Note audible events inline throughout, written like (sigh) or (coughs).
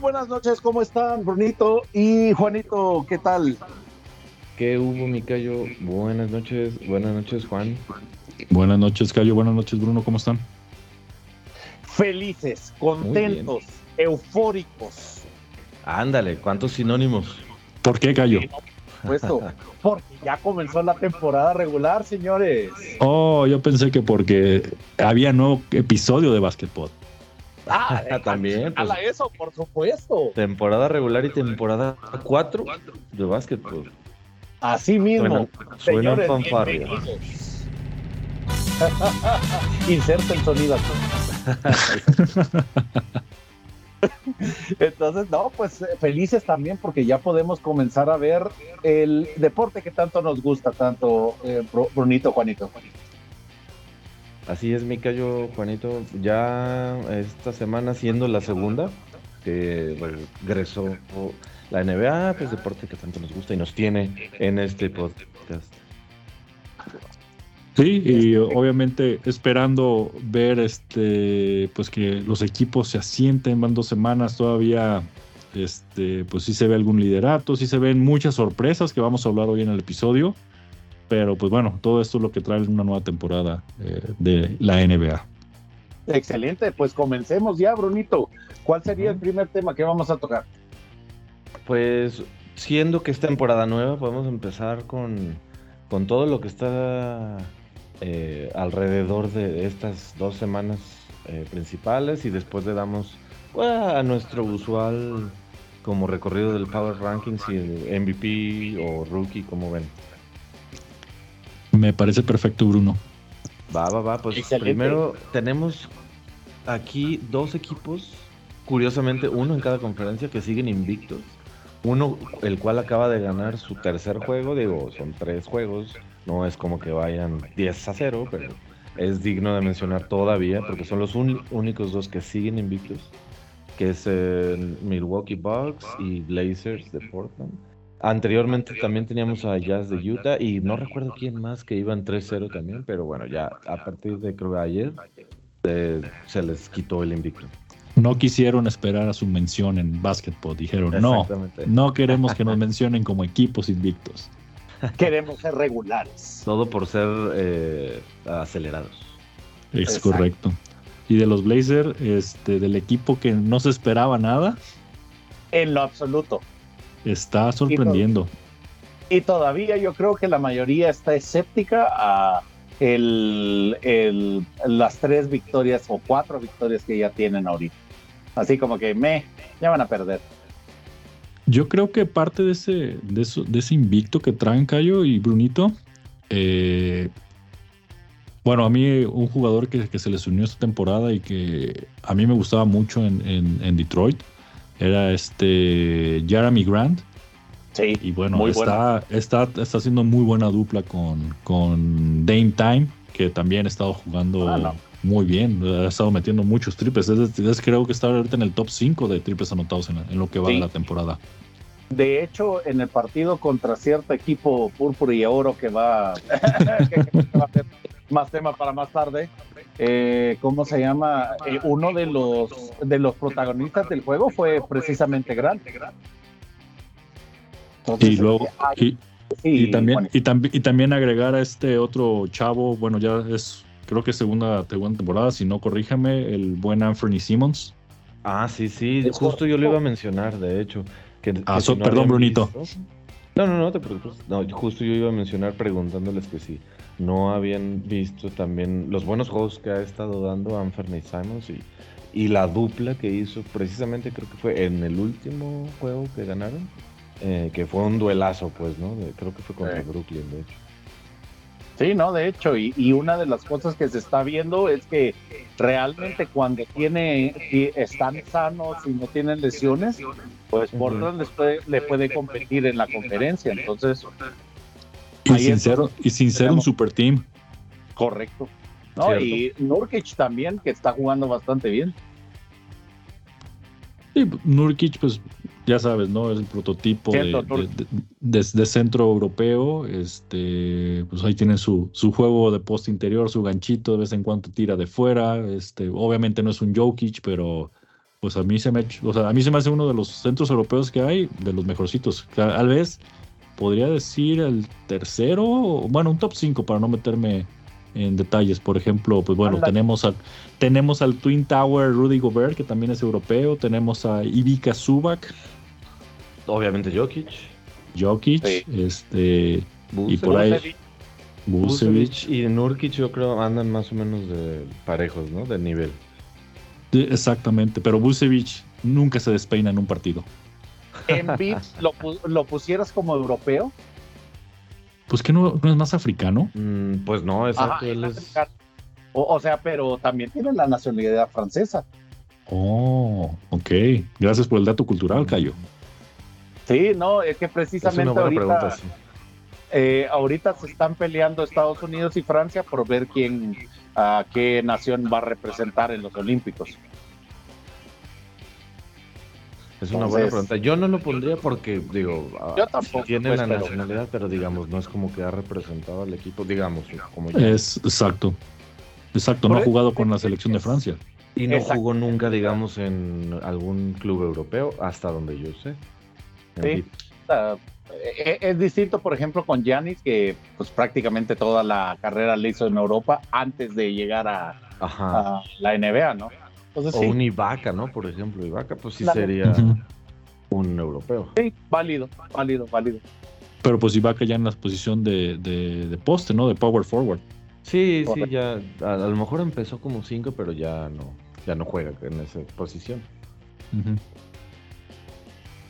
buenas noches, ¿cómo están, Brunito y Juanito? ¿Qué tal? ¿Qué hubo, mi Cayo? Buenas noches, buenas noches, Juan. Buenas noches, Cayo. Buenas noches, Bruno. ¿Cómo están? Felices, contentos, eufóricos. Ándale, ¿cuántos sinónimos? ¿Por qué, Cayo? Puesto, porque ya comenzó la temporada regular, señores. Oh, yo pensé que porque había nuevo episodio de Basketball. Ah, (laughs) también. Pues, eso, por supuesto. temporada regular y temporada 4 de básquetbol. Así mismo. Señores, fanfarrias. bienvenidos. (laughs) Inserta el sonido. (laughs) Entonces, no, pues eh, felices también porque ya podemos comenzar a ver el deporte que tanto nos gusta, tanto eh, Bru- Brunito, Juanito. Así es, mi Cayo, Juanito. Ya esta semana siendo la segunda, que regresó la NBA, pues deporte que tanto nos gusta y nos tiene en este podcast. Sí, y obviamente esperando ver este, pues que los equipos se asienten, van dos semanas todavía, este, pues sí se ve algún liderato, sí se ven muchas sorpresas que vamos a hablar hoy en el episodio, pero pues bueno, todo esto es lo que trae una nueva temporada eh, de la NBA. Excelente, pues comencemos ya, Brunito. ¿Cuál sería el primer tema que vamos a tocar? Pues siendo que es temporada nueva, podemos empezar con, con todo lo que está eh, alrededor de estas dos semanas eh, principales y después le damos pues, a nuestro usual como recorrido del Power Rankings y el MVP o Rookie, como ven. Me parece perfecto, Bruno. Va, va, va. Pues Excelente. primero tenemos aquí dos equipos, curiosamente uno en cada conferencia que siguen invictos. Uno, el cual acaba de ganar su tercer juego, digo, son tres juegos, no es como que vayan 10 a 0, pero es digno de mencionar todavía, porque son los únicos dos que siguen invictos, que es el Milwaukee Bucks y Blazers de Portland. Anteriormente también teníamos a Jazz de Utah y no recuerdo quién más que iban 3-0 también, pero bueno, ya a partir de creo que ayer eh, se les quitó el invicto. No quisieron esperar a su mención en básquetbol, dijeron, no, no queremos que nos mencionen como equipos invictos. (laughs) Queremos ser regulares. Todo por ser eh, acelerados. Es Exacto. correcto. Y de los Blazers, este, del equipo que no se esperaba nada, En lo absoluto. Está sorprendiendo. Y todavía yo creo que la mayoría está escéptica a el, el- las tres victorias o cuatro victorias que ya tienen ahorita. Así como que me, ya van a perder. Yo creo que parte de ese, de eso- de ese invicto que traen Cayo y Brunito, eh, bueno, a mí un jugador que, que se les unió esta temporada y que a mí me gustaba mucho en, en- en Detroit era este Jeremy Grant. Sí, Y bueno, Muy está, está, está haciendo muy buena dupla con, con Dame Time, que también ha estado jugando Ah, no. muy bien, ha estado metiendo muchos triples. Es, es- creo que está ahorita en el top 5 de triples anotados en, lo que va Sí. de la temporada. De hecho, en el partido contra cierto equipo púrpura y oro que va, que- (laughs) que va a ser más tema para más tarde, eh, ¿cómo se llama? Eh, uno de los, de los protagonistas del juego fue precisamente Grant. Entonces, Y luego, ay, y, sí, y también, bueno, y, también, y también agregar a este otro chavo, bueno, ya es, creo que segunda, segunda temporada, si no corríjame, el buen Anthony Simmons. Ah, sí, sí, Es justo yo lo iba a mencionar, de hecho. Que, que Ah, si so- perdón, Brunito. visto- No, no, no te preocupes. No, justo yo iba a mencionar preguntándoles que si no habían visto también los buenos juegos que ha estado dando Anthony Simons y, y la dupla que hizo precisamente creo que fue en el último juego que ganaron, eh, que fue un duelazo, pues, ¿no? De- creo que fue contra Sí. Brooklyn, de hecho. Sí, no, de hecho, y, y una de las cosas que se está viendo es que realmente cuando tiene, si están sanos y no tienen lesiones, pues. Portland les puede- le puede competir en la conferencia. Entonces, Y Ahí sin, ser, y sin ser un super team. correcto. ¿no? Cierto. Y Nurkic también, que está jugando bastante bien. Sí, Nurkic, pues ya sabes, ¿no? Es el prototipo de, Cierto, de- de- de- de centro europeo. Este, pues ahí tienen su, su juego de poste interior, su ganchito, de vez en cuando tira de fuera. Este, obviamente no es un Jokic, pero pues a mí se me, o sea, a mí se me hace uno de los centros europeos que hay, de los mejorcitos. Tal vez podría decir el tercero, bueno, un top 5 para no meterme en detalles. Por ejemplo, pues bueno, tenemos al, tenemos al Twin Tower Rudy Gobert, que también es europeo. Tenemos a Ivica Subak. Obviamente Jokic. Jokic, este. Y por ahí. Busevich. y Nurkic yo creo andan más o menos de parejos, ¿no? De nivel. exactamente, pero Busevich nunca se despeina en un partido. ¿En lo, lo pusieras como europeo? Pues que no, es más africano. Mm, pues no, exacto. o, sea, pero también tiene la nacionalidad francesa. Oh, ok. Gracias por el dato cultural, Cayo. Sí, no, es que precisamente ahorita, eh, ahorita se están peleando Estados Unidos y Francia por ver quién, a qué nación va a representar en los Olímpicos. Es una buena pregunta. Yo no lo pondría porque, digo, ah, yo tampoco, tiene pues, la nacionalidad, pero digamos, no es como que ha representado al equipo, digamos, como ya. Es exacto. Exacto, no ha jugado con la selección de Francia. Y no jugó nunca, digamos, en algún club europeo, hasta donde yo sé. Sí. E-, es distinto, por ejemplo, con Giannis, que pues prácticamente toda la carrera la hizo en Europa antes de llegar a, a la NBA, ¿no? O un Ibaka, ¿no? Por ejemplo, Ibaka, pues sí sería un europeo. Sí, válido, válido, válido. Pero pues Ibaka ya en la posición de, de, poste, ¿no? De power forward. Sí, sí, ya a, lo mejor empezó como 5, pero ya no, ya no juega en esa posición.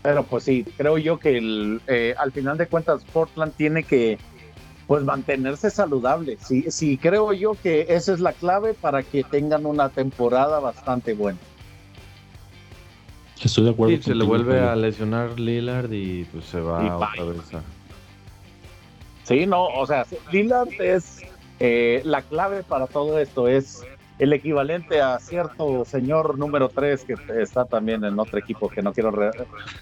Pero pues sí, creo yo que el, eh, al final de cuentas Portland tiene que pues mantenerse saludable. Sí, sí, creo yo que esa es la clave para que tengan una temporada bastante buena. Estoy de acuerdo. Sí, se le vuelve a lesionar Lillard y pues se va otra vez Sí, no, o sea, Lillard es eh, la clave para todo esto, es el equivalente a cierto señor número 3 que está también en otro equipo que no quiero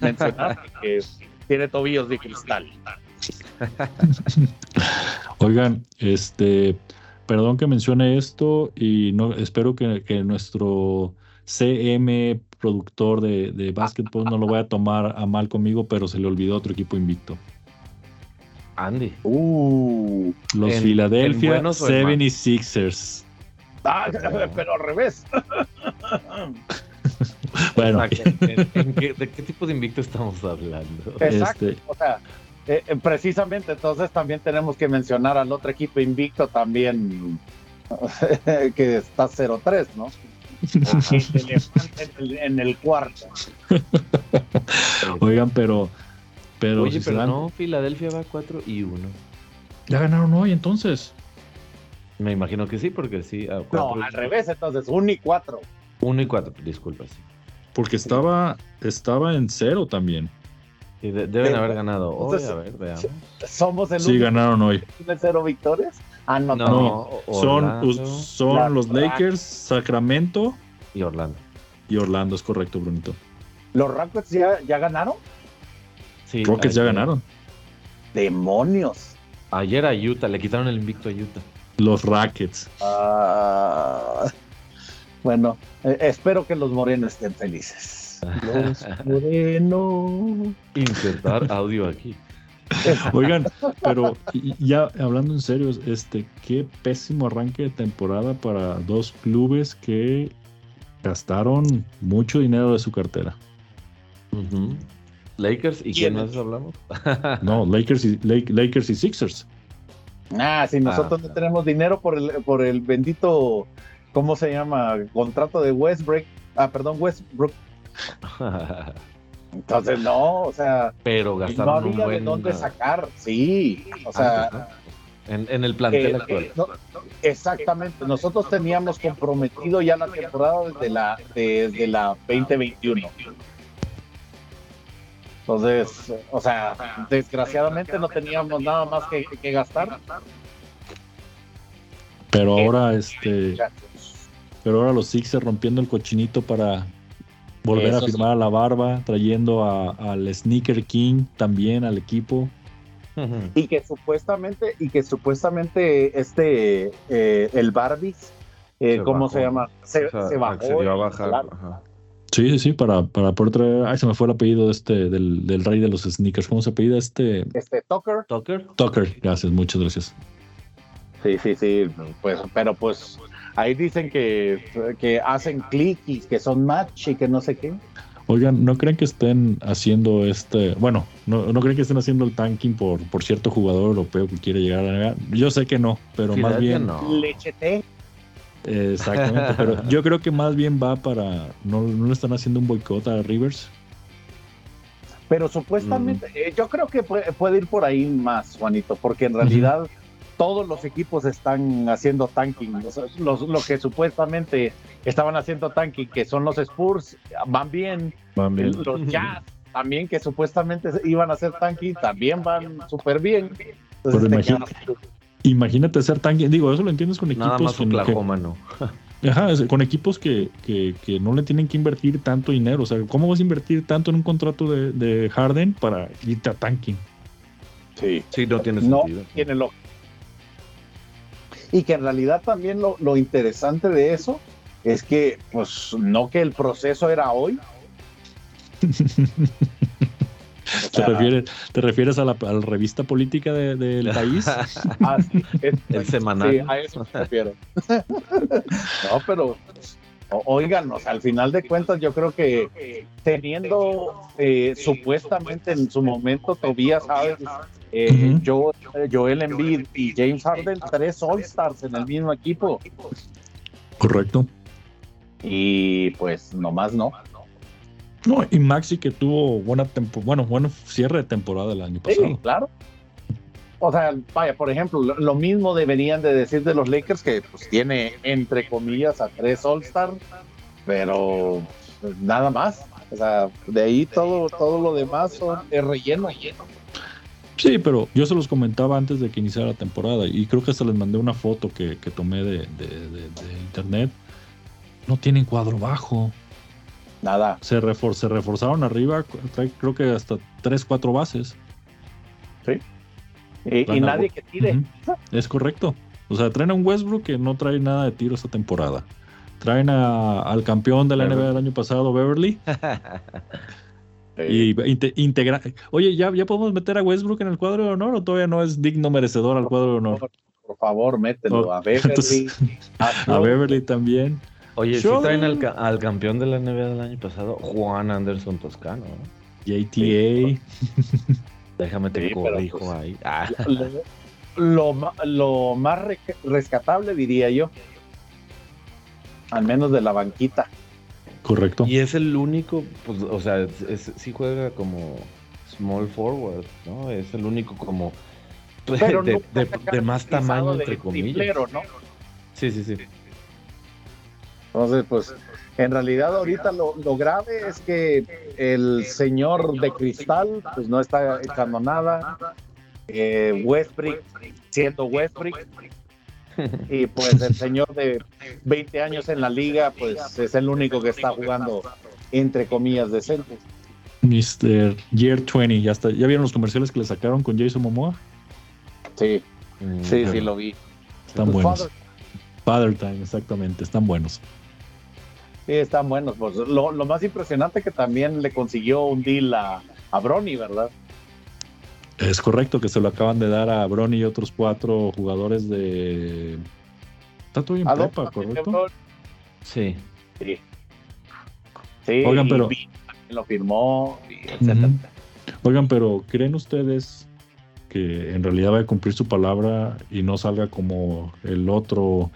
mencionar, (laughs) que tiene tobillos de cristal. (laughs) Oigan, este, perdón que mencione esto y no espero que, nuestro CM productor de, de básquetbol no lo vaya a tomar a mal conmigo, pero se le olvidó otro equipo invicto. Andy. Uh, los Philadelphia 76ers. Ah, pero al revés. (laughs) bueno. ¿De qué tipo de invicto estamos hablando? Exacto. Este, o sea, eh, eh, precisamente, entonces también tenemos que mencionar al otro equipo invicto también, (laughs) que está 0-3, ¿no? en, el, cuarto. (laughs) Oigan, pero. pero Oye, pero no, Filadelfia va 4 y 1. ¿Ya ganaron hoy entonces? Me imagino que sí, porque sí. no, al revés, entonces, 1 y 4. 1 y 4, disculpa, sí. Porque estaba, estaba en 0 también deben haber ganado hoy, a ver, veamos. Somos el Sí, ganaron hoy. ¿De cero victorias? Ah, no, no. son, son los Lakers, Sacramento y Orlando. Y Orlando, es correcto, Brunito. ¿Los Rockets ya, ya ganaron? Sí. Rockets ya ganaron. Demonios. Ayer a Utah, le quitaron el invicto a Utah. Los Rockets. Ah, bueno, eh, espero que los morenos estén felices. Los Moreno. Insertar audio aquí. Oigan, pero ya hablando en serio, este, qué pésimo arranque de temporada para dos clubes que gastaron mucho dinero de su cartera. Lakers y quién más hablamos? (laughs) no, Lakers y Lakers y Sixers. Ah, si nosotros ah. no tenemos dinero por el por el bendito ¿cómo se llama? contrato de Westbrook, ah, perdón, Westbrook (laughs) entonces, no, o sea. Pero gastaron no había un buen... de dónde sacar, sí. O sea. En, el plantel actual. exactamente. Nosotros teníamos comprometido ya la temporada desde la, desde la 2021. Entonces, o sea, desgraciadamente no teníamos nada más que, que gastar. Pero ahora, este. Pero ahora los Sixers rompiendo el cochinito para, Volver a firmar a la barba, trayendo al Sneaker King también al equipo. Y que supuestamente, y que supuestamente este eh, el Barbies, eh, ¿cómo se llama? Se, bajó. a bajar. Sí, sí, sí, para, para poder traer. Ay, se me fue el apellido de este, del, del rey de los sneakers. ¿Cómo se apellida este? Este Tucker. Tucker. Tucker, gracias, muchas gracias. Sí, sí, sí. Pues, pero pues ahí dicen que, que hacen clic y que son match y que no sé qué. Oigan, ¿no creen que estén haciendo este, bueno, no, no creen que estén haciendo el tanking por, por cierto jugador europeo que quiere llegar a la Yo sé que no, pero más bien no. Lechete. Exactamente, pero (laughs) yo creo que más bien va para. No, no le están haciendo un boicot a Rivers. Pero supuestamente, eh, yo creo que puede, puede ir por ahí más, Juanito, porque en realidad todos los equipos están haciendo tanking. Sea, los, lo que supuestamente estaban haciendo tanking, que son los Spurs, van bien. Van bien. Los (laughs) Jazz también, que supuestamente iban a hacer tanking, también van súper bien. Pero te imagínate. Imagínate ser tanking. Digo, eso lo entiendes con Nada equipos más que- que, Oklahoma, no. Ajá, es- con equipos que, que, que no le tienen que invertir tanto dinero. O sea, ¿cómo vas a invertir tanto en un contrato de, de Harden para irte a tanking? Sí. Sí, no tiene no sentido. tiene lo y que en realidad también lo, lo interesante de eso es que pues no que el proceso era hoy (laughs) ¿Te refieres, te refieres a, la, a la revista política de- del (laughs) país? así es- El semanal. sí, a eso me refiero (laughs) no pero oigan o sea, al final de cuentas yo creo que teniendo eh, supuestamente en su momento Tobias Harris eh, Ujú. Joel, Joel Embiid y James Harden tres All Stars en el mismo equipo Correcto. y pues nomás no. No, y Maxi que tuvo buena bueno, buen cierre de temporada el año Sí, pasado. claro. O sea, vaya, por ejemplo, lo, lo mismo deberían de decir de los Lakers que pues tiene entre comillas a tres All Star, pero nada más. O sea, de ahí todo todo lo demás son es relleno. Sí, pero yo se los comentaba antes de que iniciara la temporada y creo que hasta les mandé una foto que, que tomé de, de- de- de internet. No tienen cuadro bajo. Nada. Se, refor- se reforzaron arriba, trae, creo que hasta 3, 4 bases. Y, y nadie que tire. Es correcto. O sea, traen a un Westbrook que no trae nada de tiro esta temporada. Traen a- al campeón de la Beverly. NBA del año pasado, Beverly. (laughs) Sí. Y inte- integra. Oye, ¿ya, ¿ya podemos meter a Westbrook en el cuadro de honor o todavía no es digno merecedor al cuadro de honor? Por favor, mételo Oh, a Beverly. entonces- (laughs) a. Beverly también. Oye, si Schroeder. traen al, ca- al campeón de la NBA del año pasado, Juan Anderson Toscano. ¿no? JTA. Déjame te Sí, corrijo pues, ahí. Ah, lo, lo más re- rescatable diría yo. Al menos de la banquita. Correcto. y es el único, pues, o sea, es, es- sí juega como small forward, ¿no? Es el único como pues, Pero de, más tamaño, de entre comillas. ¿no? Sí, sí, sí. Entonces, pues, en realidad ahorita lo, lo grave es que el señor de cristal, pues no está echando nada. Eh, Westbrook, siendo Westbrook. (laughs) Y pues el señor de 20 años en la liga, pues es el único que está jugando, entre comillas, decente. Mr. Year 20. Ya, está. ¿Ya vieron los comerciales que le sacaron con Jason Momoa? Sí, Mm, sí, sí, lo vi. Están Pues, buenos. Father, Father Time, exactamente. Están buenos. Sí, están buenos. Pues lo, lo más impresionante que también le consiguió un deal a, a Bronny, ¿verdad? Es correcto que se lo acaban de dar a Bronny y otros cuatro jugadores de. Está todo en ¿A dónde prepa, ¿correcto? Sí. Sí. Sí, Oigan, pero- lo firmó, y etcétera. Oigan, pero ¿creen ustedes que en realidad va a cumplir su palabra y no salga como el otro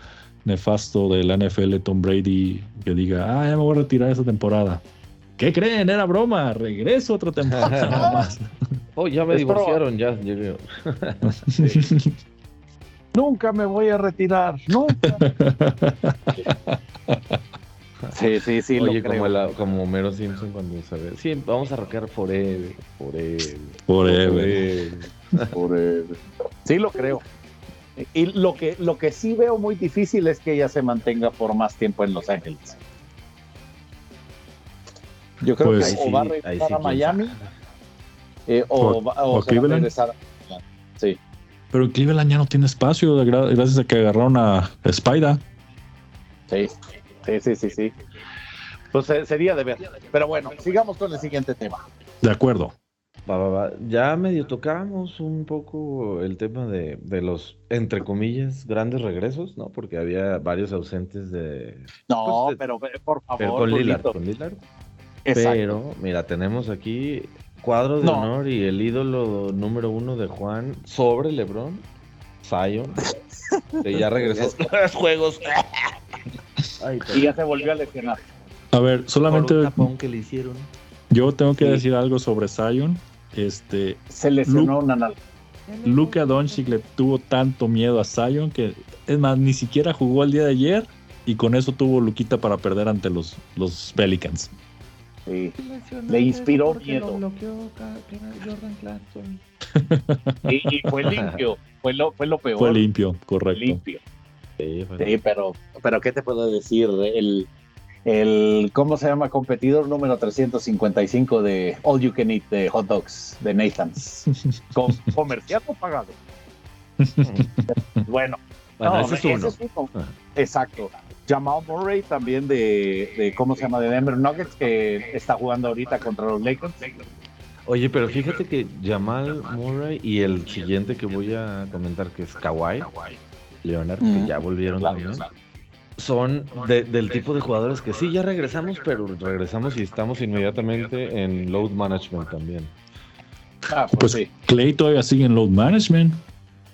nefasto de la NFL, Tom Brady, que diga, ah, ya me voy a retirar esta temporada? ¿Qué creen? Era broma, regreso otra (laughs) temporada nada más. Oh, ya me Es divorciaron, ya. ya veo. (laughs) (laughs) Nunca me voy a retirar, nunca. sí, sí, sí, Oye, lo creo. como, la, como Homero Simpson cuando sabe. Sí, vamos a rockear forever, forever. Forever. Forever. Sí, lo creo. Y lo que, lo que sí veo muy difícil es que ella se mantenga por más tiempo en Los Ángeles. Yo creo Pues- que Ahí o va a regresar sí, a Miami eh, o, O- va- o o se va a Cleveland. regresar a Miami. Sí, Pero Cleveland ya no tiene espacio, gracias a que agarraron a Spider. sí, sí, sí, sí, sí. Pues eh, sería de ver. Pero bueno, sigamos con el siguiente tema. De acuerdo. Va, va, va. Ya medio tocamos un poco el tema de, de los, entre comillas, grandes regresos, ¿no? Porque había varios ausentes de... No, Pues, pero eh, por favor. Pero con Lillard, Brunito. con Lillard. Exacto. Pero, mira, tenemos aquí cuadro de No. honor y el ídolo número uno de Juan sobre LeBron, Zion, (laughs) que ya regresó a (laughs) los juegos. Ay, Y ya se volvió a lesionar. A ver, por solamente un tapón que le hicieron. yo tengo que Sí. decir algo sobre Zion. Este, Se lesionó una nalga. Luka Doncic le tuvo tanto miedo a Zion que, es más, ni siquiera jugó el día de ayer y con eso tuvo Luquita para perder ante los, los Pelicans. Sí. Le inspiró miedo. Y, (laughs) y fue limpio. Fue lo, fue lo peor. Fue limpio, correcto. limpio. Sí, pero, pero ¿qué te puedo decir? El, el, ¿cómo se llama? Competidor número 355 de All You Can Eat de Hot Dogs de Nathan's. Com- (laughs) comercial o pagado. (laughs) Bueno, Bueno, no, ese es uno. uno. Ajá. Exacto. Jamal Murray también de, de, ¿cómo se llama? De Denver Nuggets, que está jugando ahorita contra los Lakers. Oye, pero fíjate que Jamal Murray y el siguiente que voy a comentar, que es Kawhi Leonard, que ya volvieron Claro. también, son de- del tipo de jugadores que sí, ya regresamos, pero regresamos y estamos inmediatamente en load management también. Ah, pues, Pues sí. Clay todavía sigue en load management.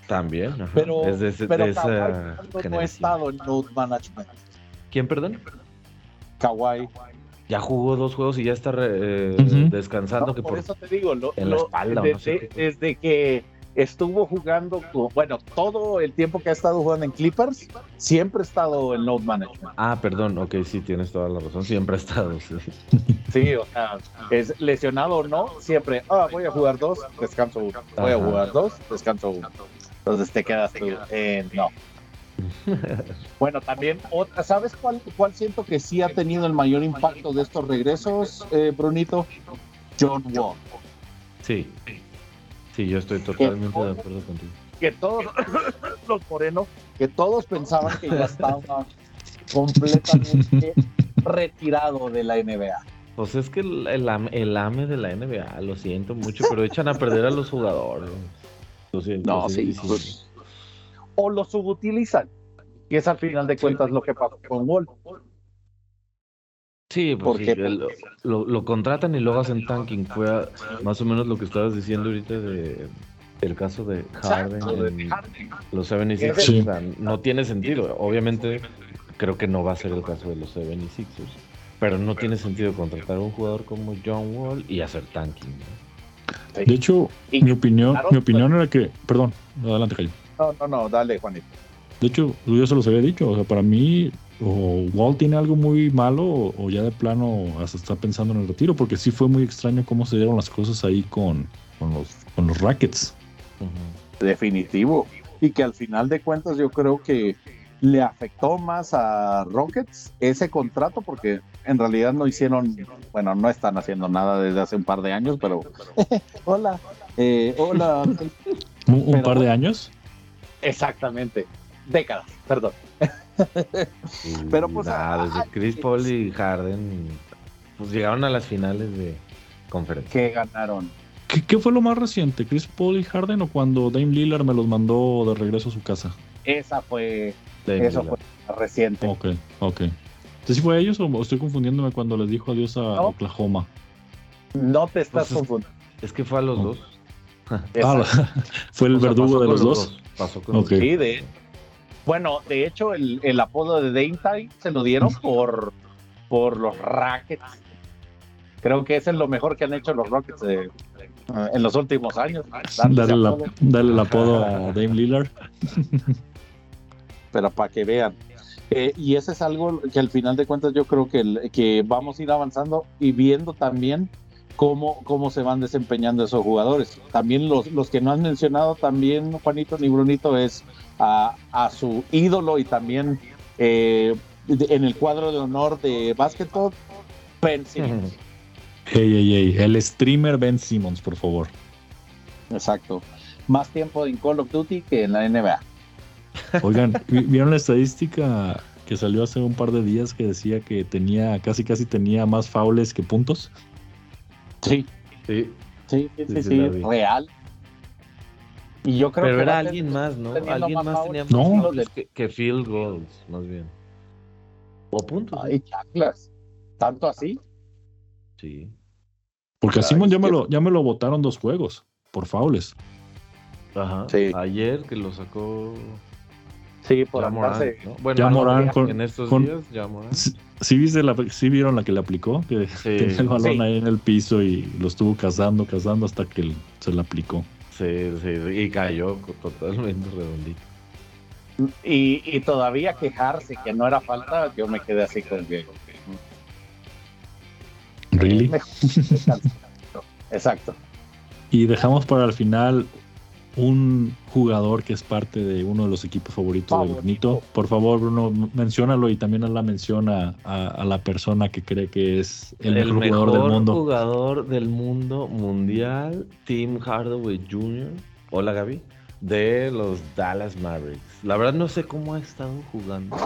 También, ajá, Pero, es de, ese- pero de esa Kawhi no ha estado en load management. ¿Quién, perdón? Kawhi. Ya jugó dos juegos y ya está re- eh, descansando No, que por, por... eso te digo, lo- en la lo- espalda o desde, no sé desde que estuvo jugando, con- bueno, todo el tiempo que ha estado jugando en Clippers, siempre ha estado en load management. Ah, perdón, ok, sí, tienes toda la razón, siempre ha estado. sí. (laughs) Sí, o sea, es lesionado o no, siempre, ah, voy a jugar dos, descanso uno. Voy a jugar dos, descanso uno. Entonces te quedas tú, eh, no. (laughs) Bueno, también, otra, ¿sabes cuál, cuál siento que sí ha tenido el mayor impacto de estos regresos, eh, Brunito? John Wall. Sí, sí, yo estoy totalmente de acuerdo contigo. que todos (coughs) los morenos, que todos pensaban que ya estaba completamente (laughs) retirado de la NBA. Pues es que el, el el AME de la NBA, lo siento mucho, pero echan a perder a los jugadores. No, sí, pues. O lo subutilizan, que es al final de cuentas lo que pasó con Wall. Sí, pues porque- sí, el- lo, lo contratan y luego hacen tanking. Fue a- más o menos lo que estabas diciendo ahorita de el caso de Harden en los 76ers. Sí. O sea, no tiene sentido. Obviamente, creo que no va a ser el caso de los 76ers. Pero no tiene sentido contratar a un jugador como John Wall y hacer tanking. ¿no? De hecho, Y- mi opinión, claro, mi opinión era que, perdón, adelante, Cayo. No, no, no, dale, Juanito. De hecho, yo se los había dicho. O sea, para mí, o Walt tiene algo muy malo, o, o ya de plano hasta está pensando en el retiro, porque sí fue muy extraño cómo se dieron las cosas ahí con, con los, con los Rackets. Definitivo. Y que al final de cuentas yo creo que le afectó más a Rockets ese contrato porque en realidad no hicieron, bueno, no están haciendo nada desde hace un par de años, pero (laughs) hola, eh, hola, (laughs) Un, un Pero- par de años. exactamente, décadas, perdón. Pero, pues, nada, desde ah, Chris Paul y Harden pues llegaron a las finales de conferencia. Que ganaron. ¿Qué, qué fue lo más reciente? ¿Chris Paul y Harden o cuando Dame Lillard me los mandó de regreso a su casa? Esa fue, De eso Lillard. fue reciente. Ok, ok. Entonces, ¿sí fue ellos o estoy confundiéndome cuando les dijo adiós a No. Oklahoma? No te estás Pues es- confundiendo. Es que fue a los dos. (laughs) Ah, (laughs) fue el O sea, verdugo de los dos. Pasó con Ok. los Sí, de, bueno, de hecho, el, el apodo de Dame Time se lo dieron (laughs) por, por los Rockets. Creo que ese es lo mejor que han hecho los Rockets eh, en los últimos años. Darle, la- darle el apodo a Dame Lillard. pero para que vean. Eh, y ese es algo que al final de cuentas yo creo que, el- que vamos a ir avanzando y viendo también cómo, cómo se van desempeñando esos jugadores. También los, los que no han mencionado también, Juanito ni Brunito, es a, a su ídolo y también eh, de- en el cuadro de honor de básquetbol, Ben Simmons. (laughs) Ey, ey, ey. El streamer Ben Simmons, por favor. Exacto. Más tiempo en Call of Duty que en la NBA. Oigan, ¿vi- ¿vieron la estadística que salió hace un par de días que decía que tenía, casi casi tenía más faules que puntos. Sí, Sí. sí, sí, Sí, sí, real. Y yo creo Pero que era alguien más, ¿no? Alguien más más tenía más No. fouls que, que field goals, más bien. O puntos. Ay, chaclas. ¿Tanto así? Sí. Porque a Simon ya me, lo, ya me lo votaron dos juegos por faules. Ajá. Sí. Ayer que lo sacó Sí, por ya Morán. Bueno, Ya Morán en con- estos con- días ya Morán. Sí, sí viste la, sí vieron la que le aplicó, que (laughs) Sí. tenía el balón Sí. ahí en el piso y lo estuvo cazando, cazando hasta que se le aplicó. Sí, sí, y cayó totalmente redondito. Y, y todavía quejarse que no era falta, yo me quedé así con que. Really. Exacto. Y dejamos para el final un jugador que es parte de uno de los equipos favoritos de Favorito. Brunito. Por favor, Bruno, menciónalo y también haz la mención a, a- a la persona que cree que es el, mejor, jugador del mundo. jugador del mundo mundial, Tim Hardaway Jr. Hola Gaby. De los Dallas Mavericks. La verdad no sé cómo ha estado jugando.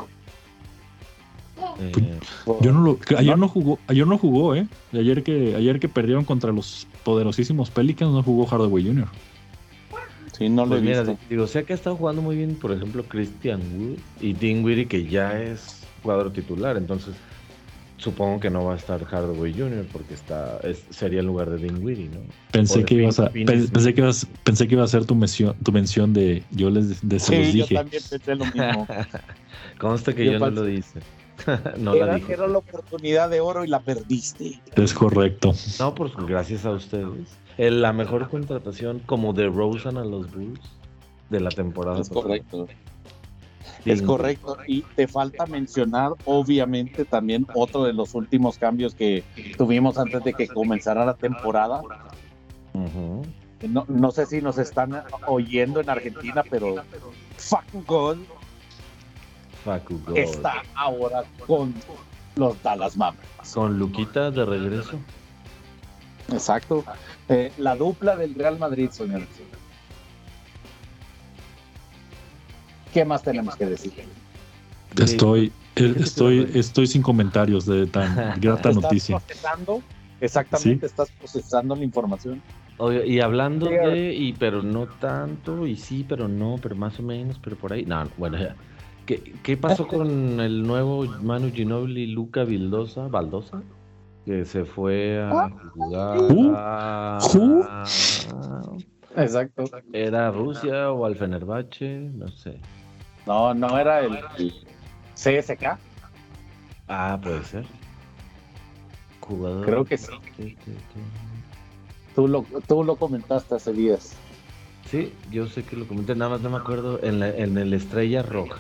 Eh, Yo no lo, ayer no jugó, ayer no jugó, eh. Ayer que, ayer que perdieron contra los poderosísimos Pelicans no jugó Hardaway Jr. Sí, no lo pues he mira, visto. digo, sé que ha estado jugando muy bien, por ejemplo, Christian Wood y Dinwiddie, que ya es jugador titular, entonces supongo que no va a estar Hardaway Jr. porque está es- sería el lugar de Dinwiddie, ¿no? Pensé Por que ibas a, pensé que ibas, pensé que iba a ser tu mención, tu mención de yo les de, se los Sí, yo dije. también pensé lo mismo. (laughs) Consta que Yo yo, no lo hice. (laughs) no la dije. era la oportunidad de oro y la perdiste. Es correcto. No, pues gracias a ustedes. La mejor contratación como de Rosen a los Bulls de la temporada. Es pasada. correcto. Es correcto. Y te falta mencionar, obviamente, también otro de los últimos cambios que tuvimos antes de que comenzara la temporada. No, no sé si nos están oyendo en Argentina, pero fucking God Facu God. está ahora con los Dallas Mavericks. Con Luquita de regreso. Exacto. Eh, la dupla del Real Madrid, señores. ¿Qué más tenemos que decir? Estoy, eh, estoy, estoy sin comentarios de tan (laughs) grata ¿Estás noticia. procesando? Exactamente, estás procesando la información. Oye, y hablando Sí, de, y pero no tanto, y sí, pero no, pero más o menos, pero por ahí. No, no, bueno, ya. ¿Qué, qué pasó (laughs) con el nuevo Manu Ginobili, Luca Vildosa, Baldosa? Que se fue a jugar. ¿Who? a- Exacto. ¿Era Rusia o al Fenerbahce? No sé. No, no era el, el CSK. Ah, puede ser. Jugador. Creo que sí. Sí, sí, sí. Tú lo, tú lo comentaste hace días. Sí, yo sé que lo comenté, nada más no me acuerdo. En, la- en el Estrella Roja,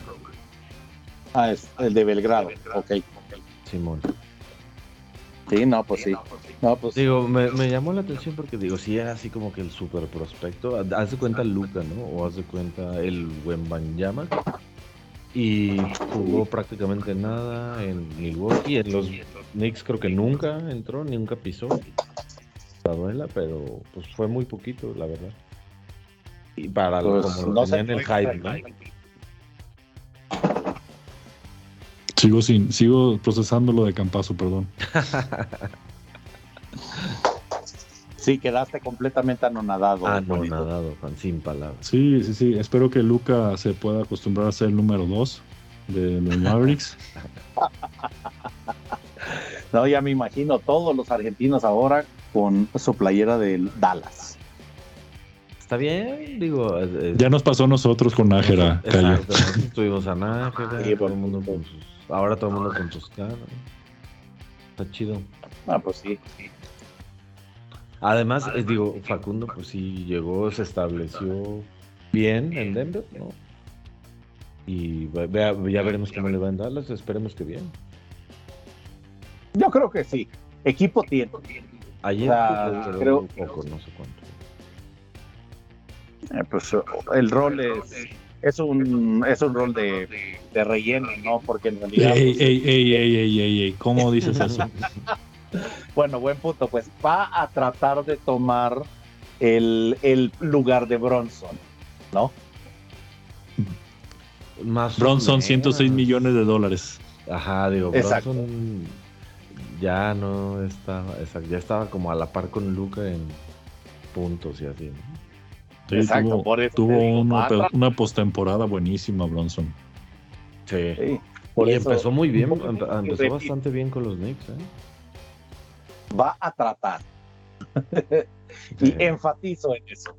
Ah, es el de Belgrado. Ok. Simón. Sí, no, pues sí. No, pues Digo, me, me llamó la atención porque digo, sí era así como que el super prospecto. Haz de cuenta Luca, ¿no? O haz de cuenta el Wembanyama. Y jugó prácticamente nada en Milwaukee. En los Knicks creo que nunca entró, nunca pisó la duela, pero pues fue muy poquito, la verdad. Y para lo- Pues, como lo no tenían el hype, ¿no? Sigo sin, sigo procesando lo de Campazo, perdón. (laughs) sí, quedaste completamente anonadado. Ah, no, Juanito. nadado, Juan, sin palabras. Sí, sí, sí. Espero que Luca se pueda acostumbrar a ser el número dos de los Mavericks. (laughs) No, ya me imagino todos los argentinos ahora con su playera del Dallas. Está bien, digo. es- es- Ya nos pasó a nosotros con Nájera, Cayo. Exacto, nosotros Tuvimos a Nájera, Sí, todo el mundo con sus, ahora todo el mundo con sus caras. Está chido. Ah, pues sí. Además, eh, digo, Facundo, pues sí llegó, se estableció bien en Denver, ¿no? Y vea- ya veremos cómo le va en Dallas, esperemos que bien. Yo creo que sí. Equipo tiene. Ayer O sea, creo- poco, no sé cuánto. Eh, pues el rol es, es un es un rol de, de relleno, ¿no? Porque en realidad, Ey, pues, ey, ey, ey, ey, ey, ey, ¿cómo dices eso? (laughs) bueno, buen punto, pues va a tratar de tomar el, el lugar de Bronson, ¿no? más Bronson, menos. 106 millones de dólares. Ajá, digo, Exacto. Bronson ya no estaba, exacto, ya estaba como a la par con Luca en puntos y así. ¿no? Sí, Exacto, tuvo, por eso tuvo digo, una, postemporada buenísima, Bronson. Sí. Sí, por y eso empezó muy bien, empezó bastante bien con los Knicks, ¿eh? Va a tratar. (laughs) y Sí. enfatizo en eso.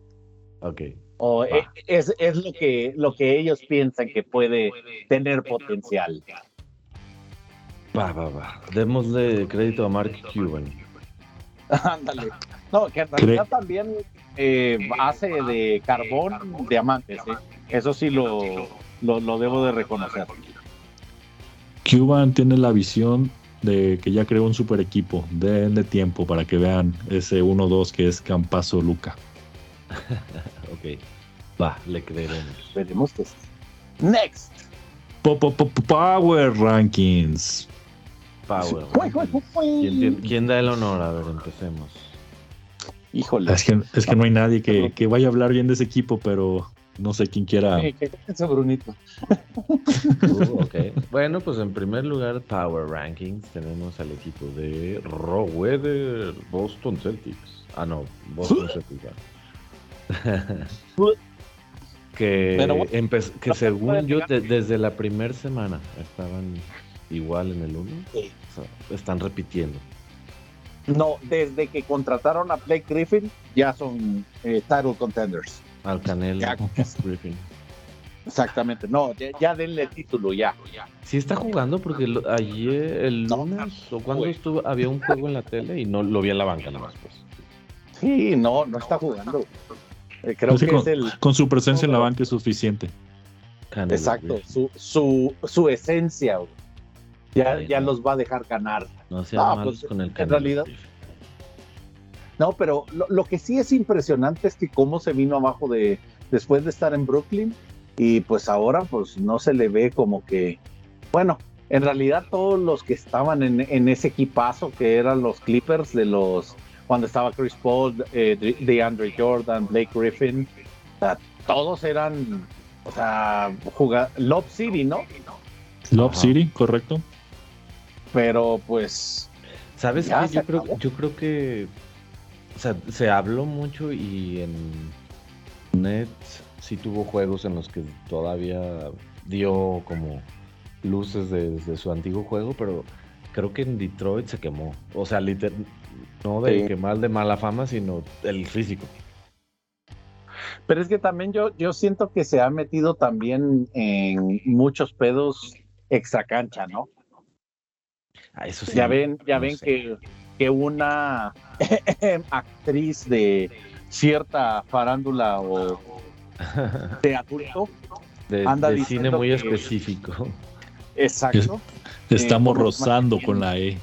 Ok. O Va. e- es, es lo que lo que ellos piensan que puede tener potencial. Va, va, va. Démosle crédito a Mark (laughs) Cuban. Ándale. No, que en realidad también eh, hace de carbón diamantes. ¿eh? Eso sí lo, lo, lo debo de reconocer. Cuban tiene la visión de que ya creó un super equipo. Denle tiempo para que vean ese 1-2 que es Campazo Luca. (laughs) Ok. Va, le creeremos. Veremos que sí. Next. Po- po- po- Power Rankings. Power. Uy, uy, uy, uy. ¿Quién, tiene- quién da el honor? A ver, empecemos. Híjole. Es que, es que no hay nadie que, que vaya a hablar bien de ese equipo, pero no sé quién quiera. Sí, ¿Qué piensa Brunito? (laughs) Uh. Bueno, pues en primer lugar, Power Rankings. Tenemos al equipo de Raw Weather, Boston Celtics. Ah, no, Boston Celtics. ah. (laughs) que, Pero bueno, empe- que según yo, de- que- desde la primera semana estaban igual en el 1. Sí. están repitiendo. No, desde que contrataron a Blake Griffin, ya son eh, title contenders. Al Canelo Ya. (laughs) Griffin. Exactamente. No, ya, ya denle título, ya. Sí está jugando porque lo- ayer, el No, lunes, o cuando estuvo, había un juego en la tele y no lo vi en la banca nada más, pues. Sí, no, no está jugando. Eh, creo Sí, que con, es el. con su presencia en la banca es suficiente. Canelo Exacto, Griffin. su, su, su esencia. güey. Ya, ya no. los va a dejar ganar. No sean No, malos pues, con el en realidad-. No, pero lo, lo que sí es impresionante es que cómo se vino abajo de después de estar en Brooklyn y pues ahora pues no se le ve como que, bueno, en realidad todos los que estaban en, en ese equipazo que eran los Clippers de los cuando estaba Chris Paul, eh, de, DeAndre Jordan, Blake Griffin, o sea, todos eran, o sea, jugar Lob City, ¿no? Love Ajá. City, correcto. Pero pues ¿Sabes qué? Yo creo, acabó. yo creo que o sea, se habló mucho y en Nets sí tuvo juegos en los que todavía dio como luces de, de su antiguo juego, pero creo que en Detroit se quemó. O sea, liter- no de Sí. quemar de mala fama, sino el físico. Pero es que también yo, yo siento que se ha metido también en muchos pedos extra cancha, ¿no? Ah, eso sí. ya ven, ya no ven sé. que, que una (laughs) actriz de cierta farándula o de adulto, de, anda de cine muy que- específico. exacto, (laughs) Estamos rozando con la E.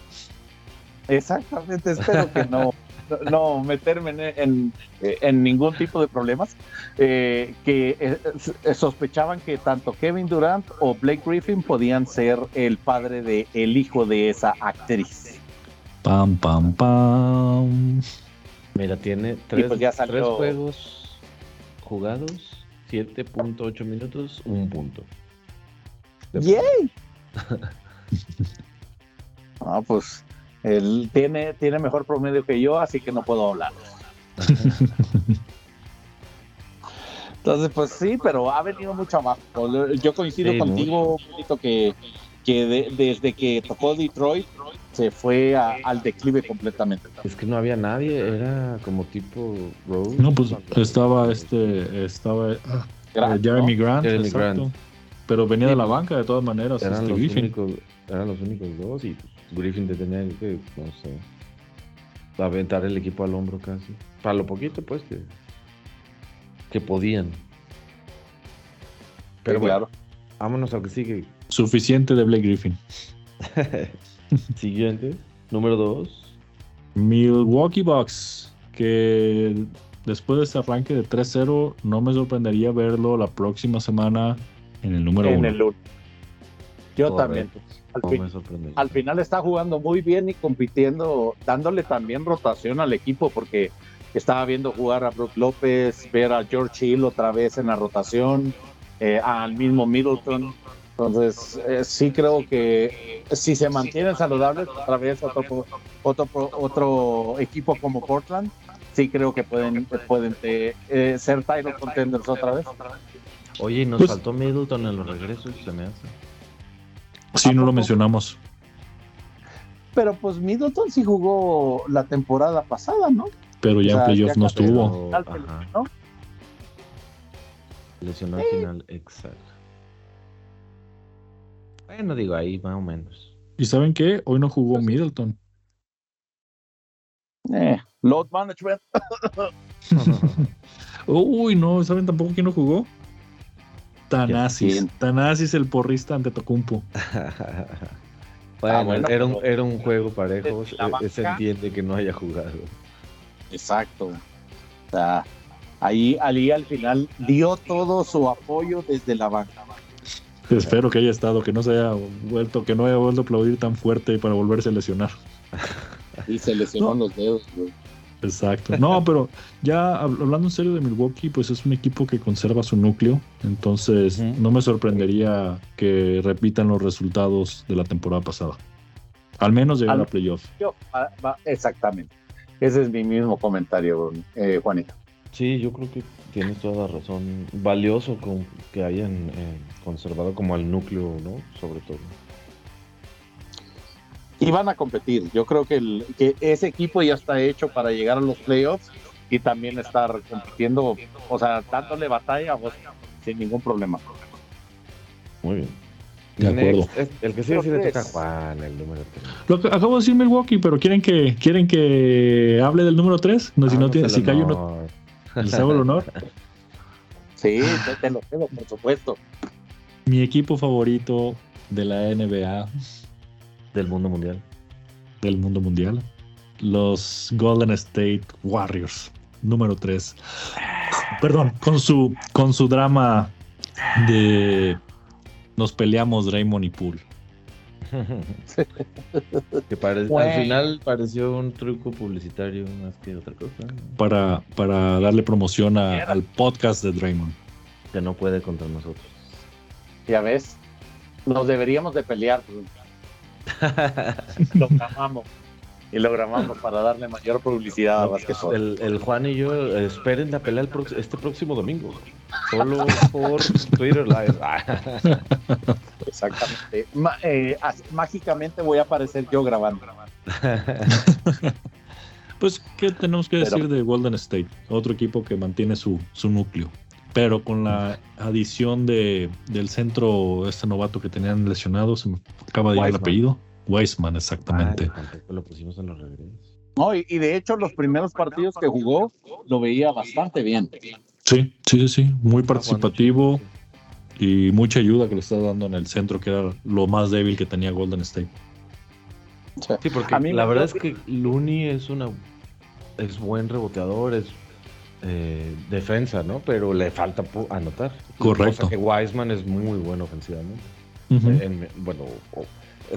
exactamente, espero que no, no meterme en, en, en ningún tipo de problemas, eh, que eh, sospechaban que tanto Kevin Durant o Blake Griffin podían ser el padre de el hijo de esa actriz. Pam, pam, pam. Mira, tiene tres, pues ya salió- tres juegos jugados, 7.8 minutos, un punto. De- ¡Yay! (laughs) Ah, pues él tiene, tiene mejor promedio que yo, así que no puedo hablar. Entonces, pues sí, pero ha venido mucho abajo. Yo coincido Sí, contigo, que, que de- desde que tocó Detroit se fue a- al declive completamente. Es que no había nadie, era como tipo Rose. No, pues estaba este, estaba ah, Jeremy ¿no? Grant, Jeremy exacto. Grant. Pero venía Sí, de la banca de todas maneras, eran, este los únicos, eran los únicos dos y pues, Griffin te tenía que, no sé, aventar el equipo al hombro casi. Para lo poquito, pues, que, que podían. Pero Sí, bueno, claro. vámonos al que sigue. Suficiente de Blake Griffin. (laughs) Siguiente, número dos. Milwaukee Bucks, que después de este arranque de 3-0, no me sorprendería verlo la próxima semana en el número En 1. el uno. Yo Correcto. también. Al, No fin- me sorprende. al final está jugando muy bien y compitiendo, dándole también rotación al equipo, porque estaba viendo jugar a Brook López, ver a George Hill otra vez en la rotación. eh, al mismo Middleton. Entonces, eh, sí creo que si se mantienen saludables, otra vez otro, otro, otro equipo como Portland, sí creo que pueden, pueden eh, ser title contenders otra vez. Oye, nos pues faltó Middleton en los regresos, se me hace. Sí, no lo mencionamos. Pero pues Middleton sí jugó la temporada pasada, ¿no? Pero ya en playoff no estuvo. ¿no? Lesionó al final, exacto. Bueno, digo, ahí más o menos. ¿Y saben qué? Hoy no jugó pues Middleton. Eh, load management. (laughs) Uy, no, ¿saben tampoco quién no jugó? Tanasis. Tanasis el porrista ante Tocumpo. (laughs) Ah, bueno, era, un, era un juego parejo. Se, entiende que no haya jugado. Exacto. O sea, ahí Ali al final dio todo su apoyo desde la banca. Espero que haya estado, que no se haya vuelto, que no haya vuelto a aplaudir tan fuerte para volverse a lesionar. Y se lesionó los dedos, güey. Exacto. No, (laughs) pero ya hablando en serio de Milwaukee, pues es un equipo que conserva su núcleo. Entonces, no me sorprendería que repitan los resultados de la temporada pasada. Al menos llegar a playoff. Exactamente. Ese es mi mismo comentario, eh, Juanita. Sí, yo creo que tienes toda la razón. Valioso con, que hayan eh, conservado como al núcleo, ¿no? Sobre todo y van a competir. Yo creo que, el, que ese equipo ya está hecho para llegar a los playoffs y también estar compitiendo, o sea, dándole batalla pues, sin ningún problema. Muy bien. De acuerdo. El, que sigue sí le toca Juan, el número 3. Lo acabo de decir Milwaukee, pero quieren que quieren que hable del número 3? No, si no tiene, si cae uno, ¿les hago el honor? (laughs) Sí, te lo tengo, por supuesto. Mi equipo favorito de la NBA del mundo mundial. Del mundo mundial. Los Golden State Warriors, número 3. Perdón, con su, con su drama de nos peleamos Raymond y Poole. (laughs) que al final pareció un truco publicitario más que otra cosa. Para, para darle promoción al podcast de Draymond. Que no puede contra nosotros. Ya ves, nos deberíamos de pelear. (laughs) lo grabamos. Y lo grabamos para darle mayor publicidad a El, el, Juan y yo esperen la pelea este próximo domingo. Solo por Twitter Live. (laughs) Exactamente. Eh, mágicamente voy a aparecer yo grabando. pues, ¿qué tenemos que decir de Golden State? Otro equipo que mantiene su, su núcleo pero con la adición de, del centro, este novato que tenían lesionado, se me acaba de ir el apellido. Weisman, exactamente. lo pusimos en los regresos. No, y, de hecho los primeros partidos que jugó lo veía bastante bien. Sí, sí, sí, muy participativo y mucha ayuda que le está dando en el centro, que era lo más débil que tenía Golden State. Sí, porque a mí la verdad es que Looney es una es buen reboteador, es eh, defensa, ¿no? Pero le falta anotar. Correcto. que Wiseman es muy bueno ofensivamente. bueno,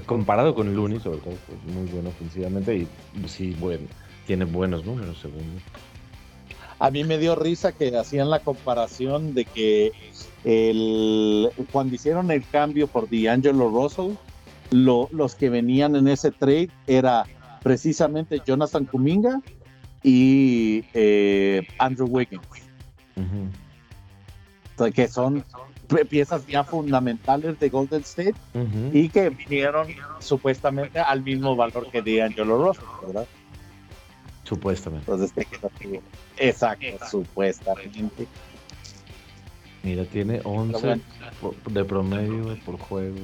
comparado con Looney, sobre todo, pues, muy bueno ofensivamente y sí, bueno, tiene buenos números, según. A mí me dio risa que hacían la comparación de que el, cuando hicieron el cambio por D'Angelo Russell, los que venían en ese trade era precisamente Jonathan Kuminga y eh, Andrew Wiggins. Que son piezas ya fundamentales de Golden State y que vinieron supuestamente al mismo valor que D'Angelo Russell, ¿verdad? Supuestamente. Entonces Exacto, supuestamente. Mira, tiene 11 de promedio por juego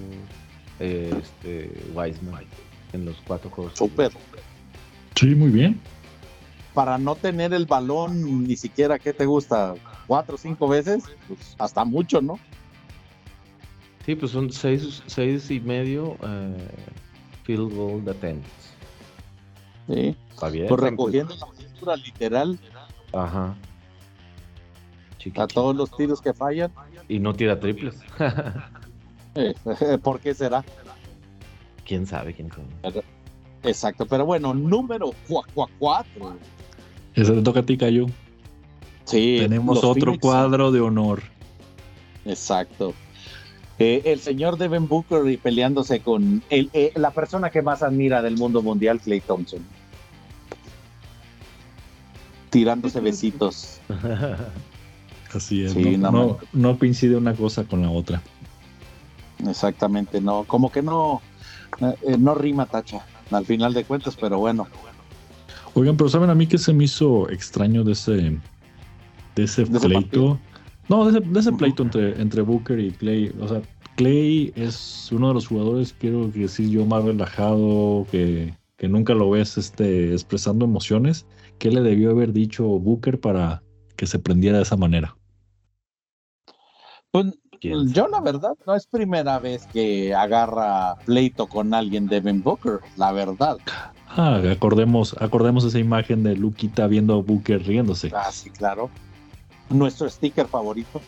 este Wiseman en los cuatro juegos. Super. Sí, muy bien para no tener el balón ni siquiera, ¿qué te gusta? ¿Cuatro o cinco veces? Pues hasta mucho, ¿no? Sí, pues son seis, seis y medio eh, field goal attempts. Sí. Está bien. Pues recogiendo la pintura literal. Ajá. A todos los tiros que fallan. Y no tira triples. (laughs) ¿Por qué será? ¿Quién sabe? ¿Quién sabe? Exacto, pero bueno, número 4. Eso te toca a ti, Cayo. Sí. Tenemos otro cuadro de honor. Exacto. Eh, el señor Devin Booker y peleándose con el, eh, la persona que más admira del mundo mundial, Clay Thompson. Tirándose besitos. (laughs) Así es. Sí, no, no- no coincide una cosa con la otra. Exactamente, no, como que no, eh, no rima tacha, al final de cuentas, pero bueno. Oigan, pero ¿saben a mí qué se me hizo extraño de ese, de ese ¿De ese pleito? no, de ese, de ese pleito entre, entre Booker y Clay. O sea, Clay es uno de los jugadores, quiero decir yo, más relajado, que, que nunca lo ves este, expresando emociones. ¿Qué le debió haber dicho Booker para que se prendiera de esa manera? Pues, ¿Quién yo la verdad no es primera vez que agarra pleito con alguien Devin Booker, la verdad. Ah, acordemos, acordemos esa imagen de Luquita viendo a Booker riéndose. Ah, sí, claro. Nuestro sticker favorito.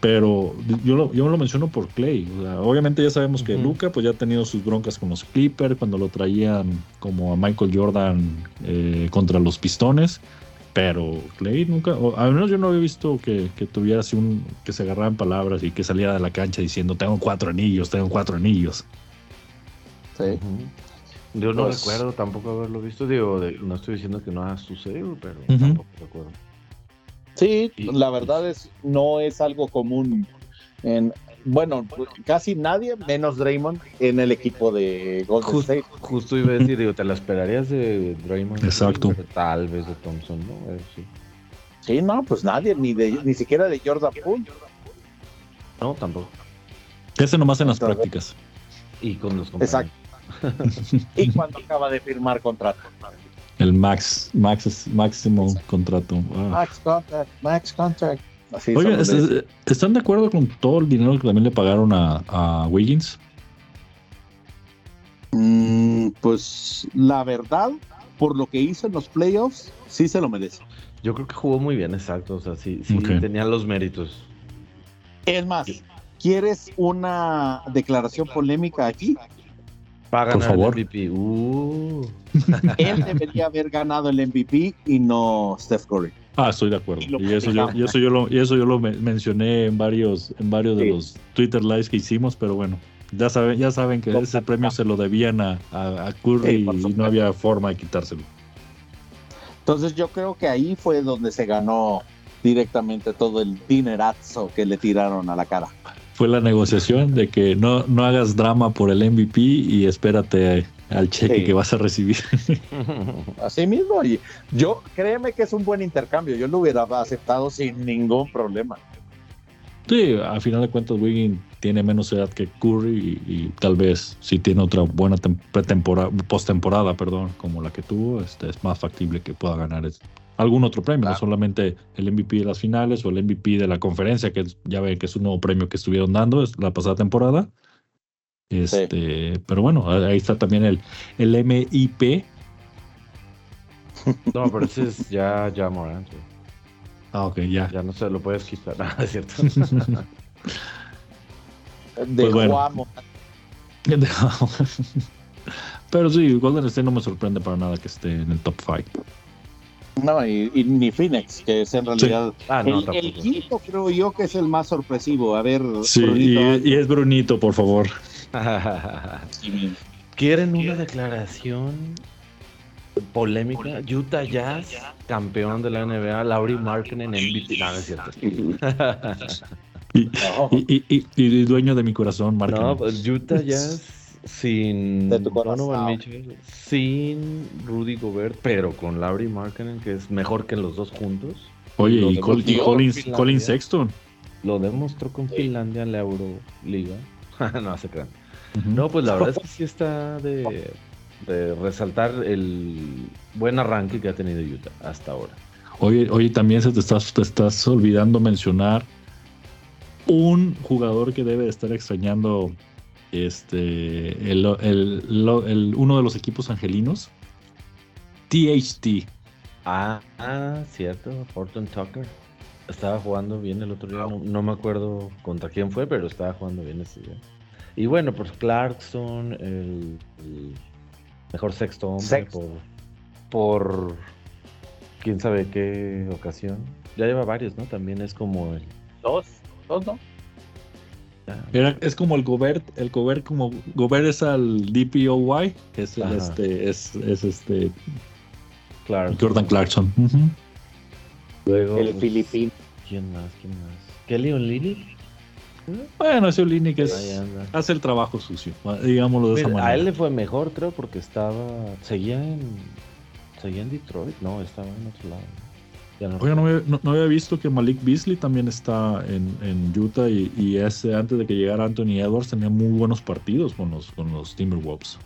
Pero yo lo, yo lo menciono por Clay. o sea, obviamente ya sabemos que. Luca pues ya ha tenido sus broncas con los Clippers cuando lo traían como a Michael Jordan eh, contra los Pistones. Pero Clay nunca, o al menos yo no había visto que, que tuviera así un, que se agarraran palabras y que saliera de la cancha diciendo tengo cuatro anillos, tengo cuatro anillos. Sí. Yo no Pues- recuerdo tampoco haberlo visto. Digo, de- no estoy diciendo que no ha sucedido, pero tampoco recuerdo. Sí, Y- la verdad es no es algo común en bueno, casi nadie menos Draymond en el equipo de Golden Just- State. justo iba a decir, digo, te la esperarías de Draymond. Exacto. pero tal vez de Thompson, ¿no? Eh, sí. Sí, no, pues nadie ni de ni siquiera de Jordan Poole. No, tampoco. Ese nomás en las Entonces- prácticas. Y con los compañeros. Exacto. (laughs) y cuando acaba de firmar contrato. El max, max, máximo contrato. Ah. Max contract, max contract. Así Oigan, son los ¿est- de- ¿están de acuerdo con todo el dinero que también le pagaron a, a Wiggins? Mm, pues la verdad, por lo que hizo en los playoffs, sí se lo merece. Yo creo que jugó muy bien, exacto. O sea, sí, tenía los méritos. Es más, ¿quieres una declaración polémica aquí? Para Por ganar favor. el MVP. Uh. Él debería haber ganado el MVP y no Steph Curry. Ah, estoy de acuerdo. Y eso yo, y eso yo lo, y eso yo lo men- mencioné en varios, en varios de los Twitter lives que hicimos, pero bueno, ya saben, ya saben que ese premio se lo debían a, a- a Curry Sí, y no había forma de quitárselo. Entonces yo creo que ahí fue donde se ganó directamente todo el dinerazo que le tiraron a la cara. Fue la negociación de que no, no hagas drama por el MVP y espérate al cheque Sí. que vas a recibir. (laughs) Así mismo, y yo créeme que es un buen intercambio. Yo lo hubiera aceptado sin ningún problema. Sí, al final de cuentas Wiggins tiene menos edad que Curry y, y tal vez si tiene otra buena tem- pretemporada, postemporada, perdón, como la que tuvo, este, es más factible que pueda ganar algún otro premio, no solamente el MVP de las finales o el MVP de la conferencia, que ya ven que es un nuevo premio que estuvieron dando es la pasada temporada. Este, pero bueno, ahí está también el, el MIP. No, pero ese es ya, ya Morant. güey. Ah, ok, ya. Ya no se lo puedes quitar. (laughs) Ah, es cierto. (laughs) De Pues bueno. (laughs) Pero sí, Golden State no me sorprende para nada que esté en el top 5. No, y, y ni Phoenix, que es en realidad Ah, no, el, quinto creo yo que es el más sorpresivo. A ver, Sí, Brunito, y, y es Brunito, por favor. (laughs) ¿Quieren una declaración polémica? Utah Jazz, campeón de la NBA, Laurie Markkinen MVP. No, no es cierto. (laughs) Y, No. y, y- y- y dueño de mi corazón, Mark. No, pues Utah (laughs) Jazz sin. Donovan Mitchell, sin Rudy Gobert, pero con Laurie Markkinen, que es mejor que los dos juntos. Oye, y, Col- Collins. Colin Sexton. Lo demostró con Finlandia en la Euroliga. no se crean. No, pues la verdad es que (laughs) sí está de, de resaltar el buen arranque que ha tenido Utah hasta ahora. Oye, oye, también se te estás, te estás olvidando mencionar un jugador que debe de estar extrañando este el, el- uno de los equipos angelinos. THT. Ah, ah, cierto, Horton Tucker. Estaba jugando bien el otro día, no, no me acuerdo contra quién fue, pero estaba jugando bien ese día. Y bueno, pues Clarkson, el, el mejor sexto hombre Sexto. por, por quién sabe qué ocasión. Ya lleva varios, ¿no? También es como el Dos, dos, ¿no? Era, es como el Gobert, el Gobert como Gobert es al DPOY, que es el este, es, es este. Jordan Clarkson. Luego, El pues, filipino. ¿Quién más? ¿Quién más? ¿Kelly O'Leary? Bueno, ese Olini que Ahí es, anda. hace el trabajo sucio, digámoslo de esa Mira, manera. a él le fue mejor, creo, porque estaba. Seguía en. Seguía en Detroit. No, estaba en otro lado. Ya no Oiga, no había, no- no había visto que Malik Beasley también está en, en Utah y, y ese antes de que llegara Anthony Edwards tenía muy buenos partidos con los, con los Timberwolves.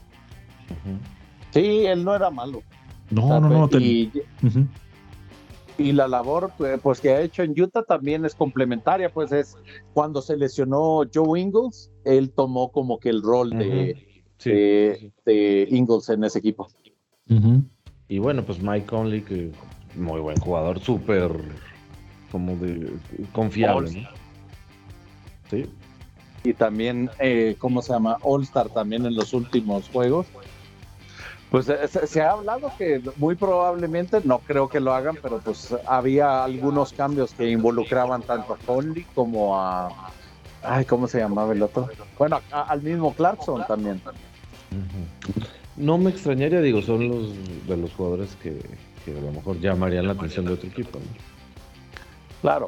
Sí, él no era malo. No, no, no. ten- y. y la labor pues, pues, que ha hecho en Utah también es complementaria, pues es cuando se lesionó Joe Ingles, él tomó como que el rol de, Sí, de, sí, sí. de Ingles en ese equipo. Y bueno, pues Mike Conley, que muy buen jugador, súper. Como de. Confiable, ¿no? Sí. Y también, eh, ¿cómo se llama? All Star también en los últimos juegos. Pues eh, se, se ha hablado que muy probablemente, no creo que lo hagan, pero pues había algunos cambios que involucraban tanto a Conley como a... Ay, ¿cómo se llamaba el otro? Bueno, a- al mismo Clarkson también. No me extrañaría, digo, son los de los jugadores que, que a lo mejor llamarían la atención de otro equipo. ¿no? Claro.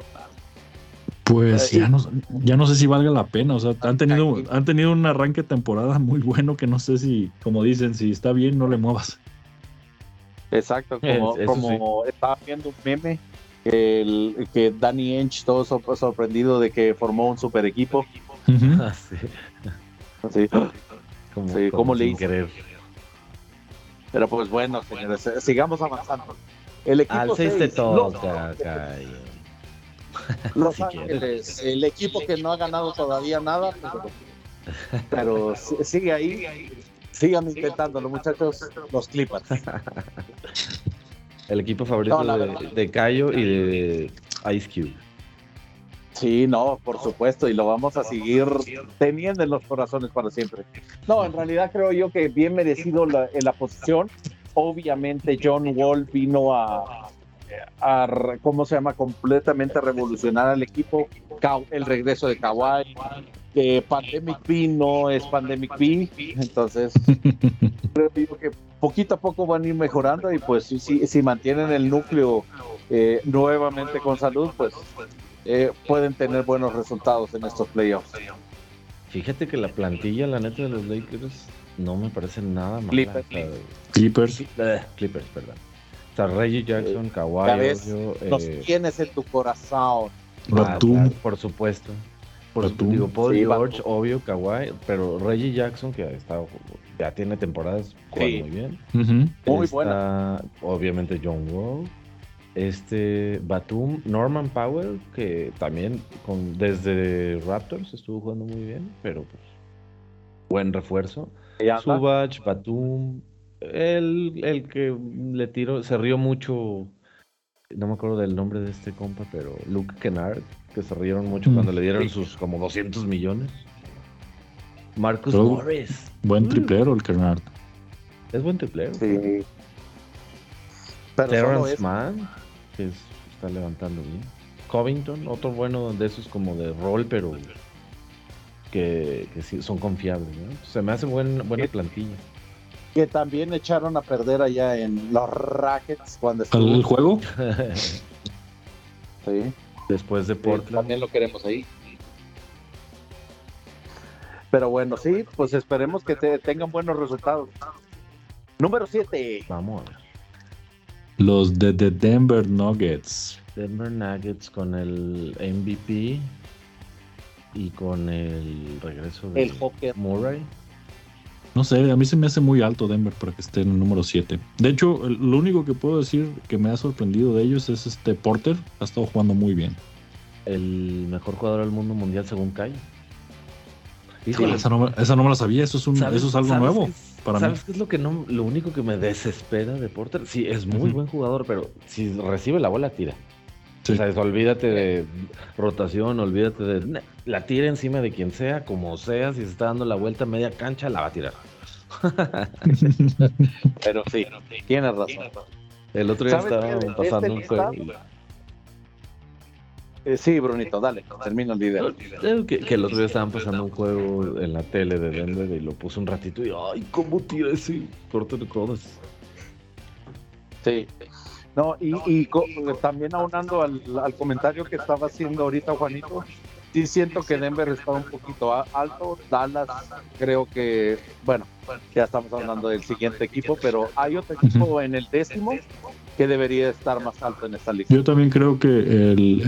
Pues ya no, ya no sé si valga la pena. O sea, han tenido, han tenido un arranque de temporada muy bueno que no sé si, como dicen, si está bien, no le muevas. Exacto, como, Es- estaba viendo un meme, que, el- que Danny Ench todo sor- sorprendido de que formó un super equipo. Ah, (laughs) sí. Sí. Como, Sí, como ¿cómo le hizo? querer. Pero pues bueno, señores, sigamos avanzando. El equipo Al 6 te seis, toca, Cayo. Los, Si Ángeles, el equipo que no ha ganado todavía nada, pero, pero si- sigue ahí. Sigan intentándolo, muchachos, los Clippers. El equipo favorito No, de, de Cayo y de Ice Cube. Sí, no, por supuesto, y lo vamos a seguir teniendo en los corazones para siempre. No, en realidad creo yo que bien merecido la, en la posición. Obviamente John Wall vino a, a, ¿cómo se llama? Completamente revolucionar al equipo. El regreso de Kawhi. Que Pandemic P no es Pandemic P, entonces (laughs) creo yo que poquito a poco van a ir mejorando y pues si, si, si mantienen el núcleo eh, nuevamente con salud, pues eh, pueden tener buenos resultados en estos playoffs. Fíjate que la plantilla, la neta de los Lakers, no me parece nada mala. Clippers. Clippers. Clippers, perdón. O sea, Reggie Jackson, Ya Kawhi, Los eh, tienes en tu corazón. Batum. Ah, por supuesto. Por Batum. supuesto, digo, Paul Sí, George, Batum. obvio, Kawhi, pero Reggie Jackson, que ha estado, ya tiene temporadas jugando Sí. muy bien. Ujú. Muy Está, buena. Obviamente John Wall. Este Batum, Norman Powell, que también con, desde Raptors estuvo jugando muy bien, pero pues buen refuerzo. Está. Subach, Batum, el, el que le tiró, se rió mucho, no me acuerdo del nombre de este compa, pero Luke Kennard, que se rieron mucho Mm. cuando le dieron sus como 200 millones. Marcus Pero- Morris, Buen Mm. triplero el Kernard. es buen triplero. Sí. Pero solo Terrence es- Mann, que es- está levantando bien. Covington, otro bueno de esos como de rol, pero que, que sí son confiables. ¿no? Se me hace buen, buena plantilla. Que también echaron a perder allá en los Rackets cuando ¿El estuvo. juego? Sí. Después de Portland. también lo queremos ahí. Pero bueno, sí, pues esperemos que te- tengan buenos resultados. Número 7. Vamos a ver. Los de The Denver Nuggets. Denver Nuggets con el MVP y con el regreso de El Joker. Murray. No sé, a mí se me hace muy alto Denver para que esté en el número 7. De hecho, lo único que puedo decir que me ha sorprendido de ellos es este Porter. Ha estado jugando muy bien. El mejor jugador del mundo mundial según Kai. Híjole, Esa no, me- esa no me la sabía, eso es, un, ¿Sabes- eso es algo nuevo qué es- para mí. ¿Sabes qué es lo que no, lo único que me desespera de Porter? Sí, es muy buen jugador, pero si recibe la bola, tira. Sí. O sea, es- olvídate de rotación, olvídate de. La tira encima de quien sea, como sea, si se está dando la vuelta a media cancha, la va a tirar. (laughs) Pero sí, tienes razón. El otro día estaba pasando este un juego. Eh, sí, Brunito, dale, termina el video. Que, que el otro día estaban pasando un juego en la tele de Denver y lo puse un ratito y ¡ay, cómo tira ese corte de codos! Sí. No, y, y co- también aunando al, al comentario que estaba haciendo ahorita Juanito, sí siento que Denver está un poquito alto, Dallas creo que, bueno, ya estamos hablando del siguiente equipo, pero hay otro equipo en el décimo que debería estar más alto en esta lista. Yo también creo que el,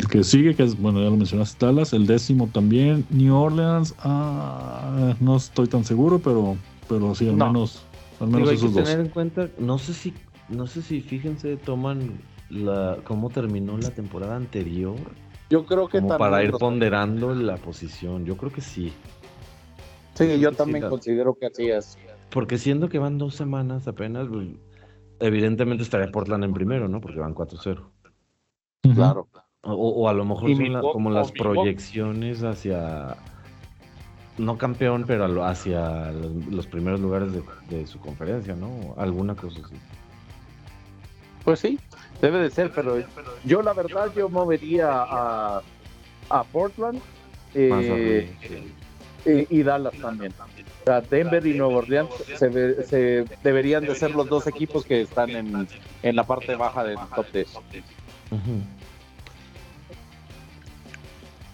el que sigue, que es, bueno, ya lo mencionaste, Dallas, el décimo también, New Orleans, ah, no estoy tan seguro, pero, pero sí, al No. menos, al Digo, menos hay que dos. tener en cuenta, no sé si, no sé si fíjense, toman la, cómo terminó la temporada anterior Yo creo que como también para ir los- ponderando la posición. Yo creo que sí. Sí, yo también considero que así es. Porque siendo que van dos semanas apenas, pues, evidentemente estaría Portland en primero, ¿no? Porque van 4-0. Ujú. Claro. O, o a lo mejor son mi la- bo- como las proyecciones hacia, no campeón, pero hacia los, los primeros lugares de, de su conferencia, ¿no? Alguna cosa así. Pues sí, debe de ser, pero yo la verdad yo movería a, a Portland eh, eh, y Dallas también. O sea, Denver y Nueva Orleans se, ve- se deberían de ser los dos equipos que están en, en la parte baja del top 10. Ujú.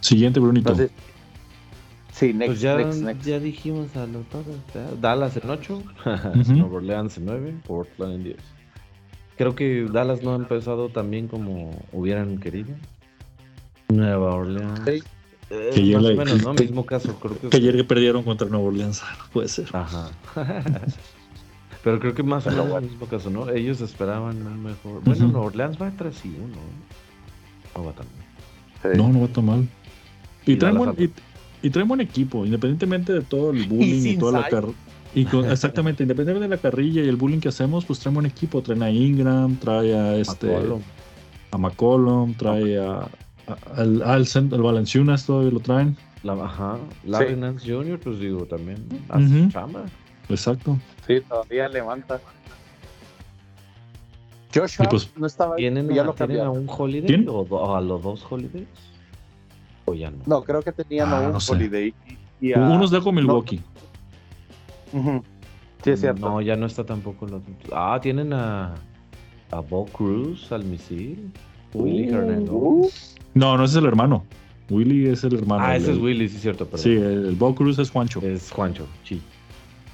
Siguiente, Brunito. Entonces, sí, next, Pues ya, next, next. ya dijimos a lo todo. ya. Dallas en 8, Ujú. Nueva Orleans en 9, Portland en 10. Creo que Dallas no ha empezado tan bien como hubieran querido. Nueva Orleans. Sí. eh, Que ya más o menos, ¿no? que- Mismo caso, creo que. que ayer que perdieron contra Nueva Orleans, (laughs) puede ser. Ajá. (laughs) Pero creo que más o menos el mismo caso, ¿no? Ellos esperaban un mejor. Bueno, Ujú. Nueva Orleans va 3 y 1. No va tan. Sí. No, no va tan mal. Y, Y traen buen, y, y traen buen equipo, independientemente de todo el (laughs) bullying y, toda la Sai. Carrilla. Y con- exactamente, independientemente de la carrilla y el bullying que hacemos, pues traen buen equipo. Traen a Ingram, trae a este McCollum. a McCollum, trae a, a- al, al, al Valenciunas todavía lo traen. La, ajá. Larry Sí. Nance Jr., pues digo, también. hace chamba. Exacto. Sí, todavía levanta. Josh Y Hart pues- no estaba ahí, ¿Tienen, ya a, lo ¿tienen a un holiday? O, a los dos holidays? ¿O ya no? No, creo que tenían Ah, a un no sé. Holiday. Y a- Unos dejo Milwaukee. Sí, es cierto. No, ya no está tampoco. Los... Ah, tienen a. A Bo Cruz al misil. Willy Hernando. Uh, No, no ese es el hermano. Willy es el hermano. ah, El- ese es Willy, sí, cierto, perdón. Sí, el, el Bo Cruz es Juancho. Es Juancho, sí.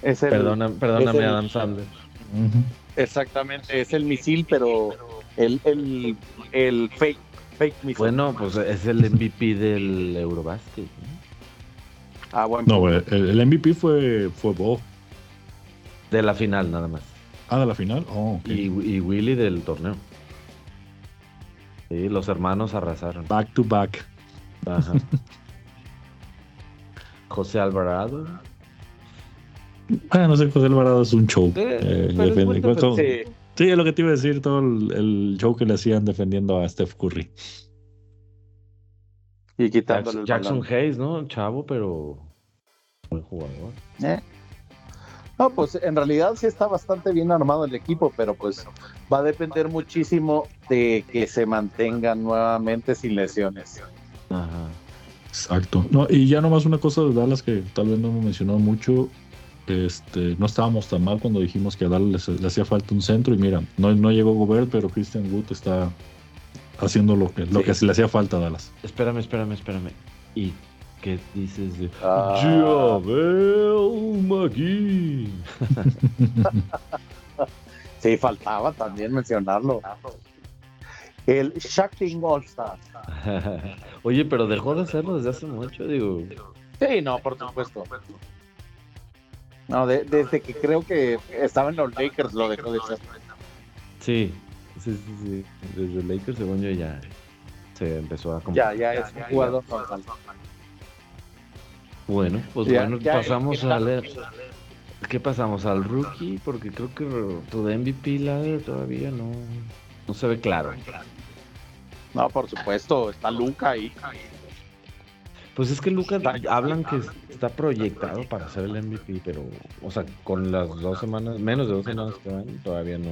es el- Perdona, perdóname, es el- Adam Sandler. Exactamente, es el misil, pero el, el, el fake, fake misil. Bueno, pues es el MVP del Eurobasket. ¿no? Ah, No, güey, el, el MVP fue, fue Bo. De la final, nada más. Ah, de la final. Oh, ok. Y, y Willy del torneo. Sí, los hermanos arrasaron. Back to back. Ajá. (laughs) José Alvarado. Ah, no sé, José Alvarado es un show. Eh, Eh, pero es todo- Sí, Sí, lo que te iba a decir, todo el, el show que le hacían defendiendo a Steph Curry. Y quitándole Jackson, el Jackson balón. Hayes, ¿no? Chavo, pero buen jugador. Eh. No, pues en realidad sí está bastante bien armado el equipo, pero pues va a depender muchísimo de que se mantengan nuevamente sin lesiones. Ajá. Exacto. No, y ya nomás una cosa de Dallas que tal vez no hemos mencionado mucho. Este, no estábamos tan mal cuando dijimos que a Dallas le, le hacía falta un centro. Y mira, no, no llegó Gobert, pero Christian Wood está haciendo lo que, lo Sí. que se le hacía falta a Dallas. Espérame, espérame, espérame. ¿Y qué dices de Ah. Javel McGee? (laughs) Sí, faltaba también mencionarlo. El Shacking All-Star. (laughs) Oye, pero dejó de hacerlo desde hace mucho, digo. Sí, no, por supuesto. No, de- desde que creo que estaba en los Lakers lo dejó de hacer. Sí, sí, sí, sí. Desde Lakers, según yo, ya se empezó a como- Ya, ya es un jugador normal. Bueno, pues Ya- bueno, ya- pasamos ya- a leer. ¿Qué pasamos? ¿Al rookie? Porque creo que tu de MVP ladder todavía no, no se ve claro. No, por supuesto, está Luca ahí. Pues es que Lucas hablan que está proyectado para ser el MVP, pero, o sea, con las dos semanas, menos de dos semanas que van, todavía no.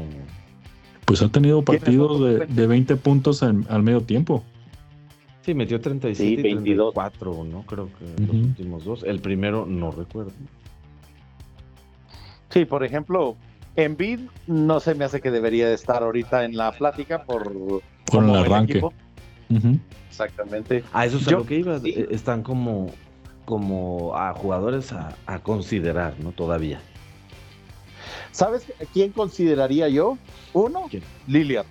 Pues ha tenido ¿Quién es partidos de, de 20 puntos en- al medio tiempo. Sí, metió 37 Sí, y 22. 34, ¿no? Creo que los últimos dos. El primero no recuerdo. Sí, por ejemplo, Embiid no se me hace que debería de estar ahorita en la plática por Con cómo el arranque. Exactamente. A eso es a lo que iba. sí. Están como, como a jugadores a, a considerar, ¿no? Todavía. ¿Sabes a quién consideraría yo? Uno, ¿Quién? Lillard.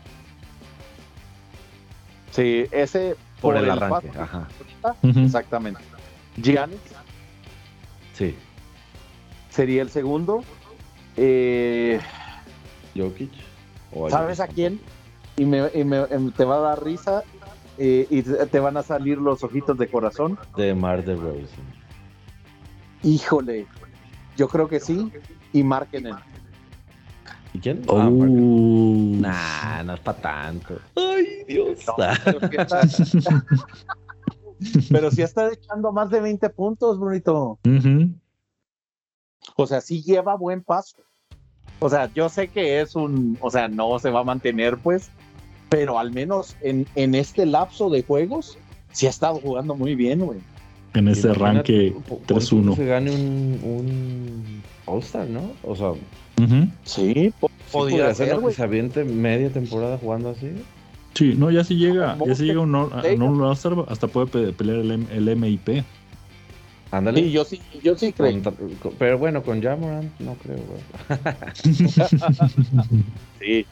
Sí, ese Por, el, arranque. paso Ajá. Exactamente. Giannis Sí. sería el segundo. Eh, Jokic. o ¿Sabes a quién? Y, me, y me- em, te va a dar risa eh, y te van a salir los ojitos de corazón. De Mar de Rosen. Híjole, yo creo que sí. Y Markenen. ¿Y quién? Oh. Ah. Nah, no es para tanto. Ay, Dios. No, pero, sí está, (laughs) pero sí está echando más de 20 puntos, Brunito. O sea, sí lleva buen paso. O sea, yo sé que es un, o sea, no se va a mantener, pues, pero al menos en, en este lapso de juegos, sí ha estado jugando muy bien, güey. En ese arranque po- pon tú 3-1. que Se gane un, un All-Star, ¿no? O sea. Sí, po- sí podría ser que se aviente media temporada jugando así. Sí, no, ya si llega, Como ya si llega un, un All-Star, hasta puede pe- pelear el, M- el MIP. Ándale. Sí, yo sí, yo sí creo. Con- pero bueno, con Jamoran no creo, güey. (laughs) (laughs) Sí.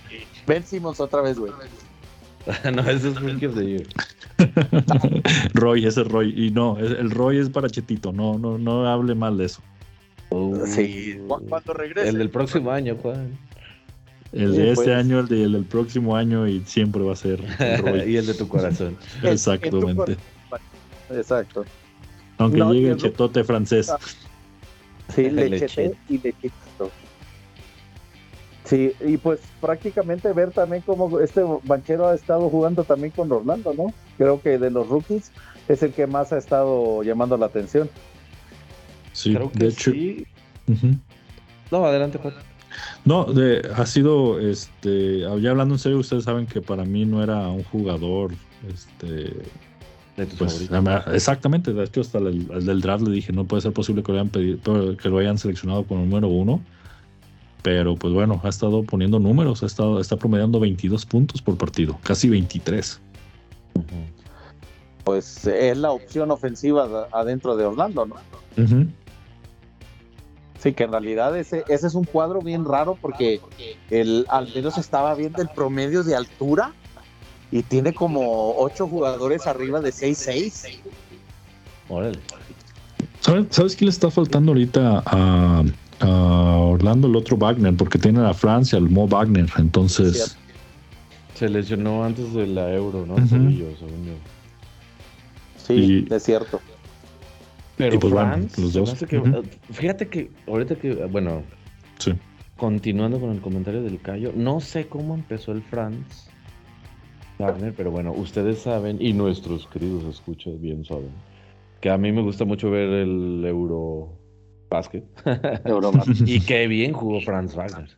Ben Simmons otra vez, güey. (laughs) no, ese es Rookie of the Year. (laughs) Roy, ese es Roy. Y no, el Roy es para Chetito. No, no, no hable mal de eso. Sí, cu- cuando regrese. El del próximo año, Juan. El Sí, de este pues. año, el, de- el del próximo año y siempre va a ser (laughs) el Roy. y el de tu corazón. Exactamente. Exacto. Aunque No, llegue el chetote francés. Sí, Lechete. lechete y lechito. Sí, y pues prácticamente ver también cómo este banchero ha estado jugando también con Orlando, ¿no? Creo que de los rookies es el que más ha estado llamando la atención. Sí, creo que de hecho. sí. No, adelante, Juan. No, de, ha sido, este, ya hablando en serio, ustedes saben que para mí no era un jugador, este, De tus pues, favoritos. exactamente, de hecho hasta el, el del draft le dije, no puede ser posible que lo hayan pedido, que lo hayan seleccionado como número uno, pero pues bueno, ha estado poniendo números, ha estado, está promediando 22 puntos por partido, casi 23. Ujú. Pues es la opción ofensiva de- adentro de Orlando, ¿no? Sí, que en realidad ese, ese es un cuadro bien raro porque el, al menos estaba viendo el promedio de altura y tiene como ocho jugadores arriba de 6'6". Órale. ¿Sabes, ¿Sabes qué le está faltando ahorita a, a Orlando? El otro Wagner, porque tiene a Francia, el Mo Wagner, entonces... Se lesionó antes de la Euro, ¿no? Tobillo, según yo. Sí, Y- es cierto. Pero pues bueno, Franz, los dos. Ujú. fíjate que ahorita que, bueno, Sí. continuando con el comentario del Cayo, no sé cómo empezó el Franz Wagner, pero bueno, ustedes saben, y nuestros queridos escuchas bien saben, que a mí me gusta mucho ver el Euro Basket Eurobasket. (laughs) y qué bien jugó Franz Wagner.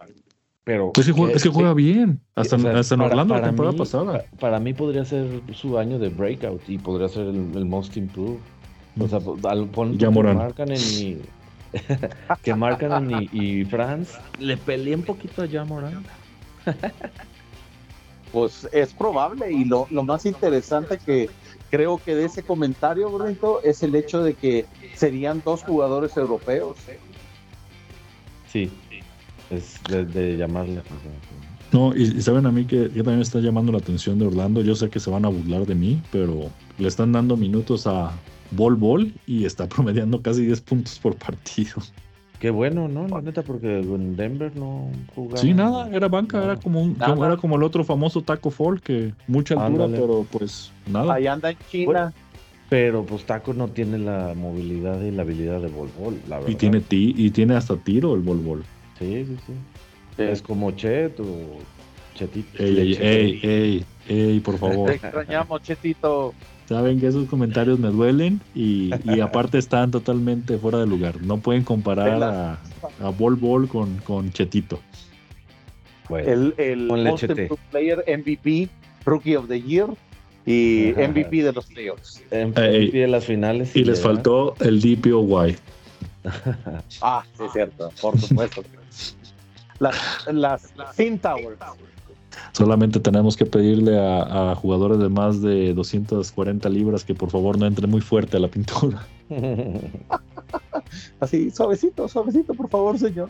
Pero Es que juega, es que juega bien. Hasta, o sea, hasta en para- Orlando la para temporada mí- pasada. pa- Para mí podría ser su año de breakout y podría ser el, el most improved. O sea, al pon- Ya que marcan en mi (laughs) que marcan y, y Franz le peleé un poquito a Jamoran. Pues es probable y lo, lo más interesante que creo que de ese comentario, Brunito, es el hecho de que serían dos jugadores europeos. Sí, es de, de la atención. No, y, y saben a mí que, que también me está llamando la atención de Orlando. Yo sé que se van a burlar de mí, pero le están dando minutos a Bol Bol y está (laughs) promediando casi 10 puntos por partido. Qué bueno, ¿no? La neta, porque en Denver no jugaba. Sí, nada, era banca, No. era como un, Nada. como- era como el otro famoso Taco Fall, que mucha altura, Ándale. pero pues nada. Ahí anda en China. Pero pues Taco no tiene la movilidad y la habilidad de Bol Bol, la verdad. Y tiene ti, y tiene hasta tiro el Bol Bol. Sí, sí, sí. Eh, Es como Chet o Chetito. Ey, ey, ey, ey, ey, por Te favor. extrañamos, Chetito. Saben que esos comentarios me duelen y, y aparte están totalmente fuera de lugar. No pueden comparar a, a Bol Bol con, con Chetito. Bueno, El, el Most Player MVP, Rookie of the Year. y MVP de los playoffs. MVP de las finales. Y les faltó el DPOY. ah, sí, es cierto, por supuesto. (laughs) las, las Thin Towers. Solamente tenemos que pedirle a, jugadores de más de 240 libras que por favor no entre muy fuerte a la pintura. (laughs) Así, suavecito, suavecito, por favor, señor.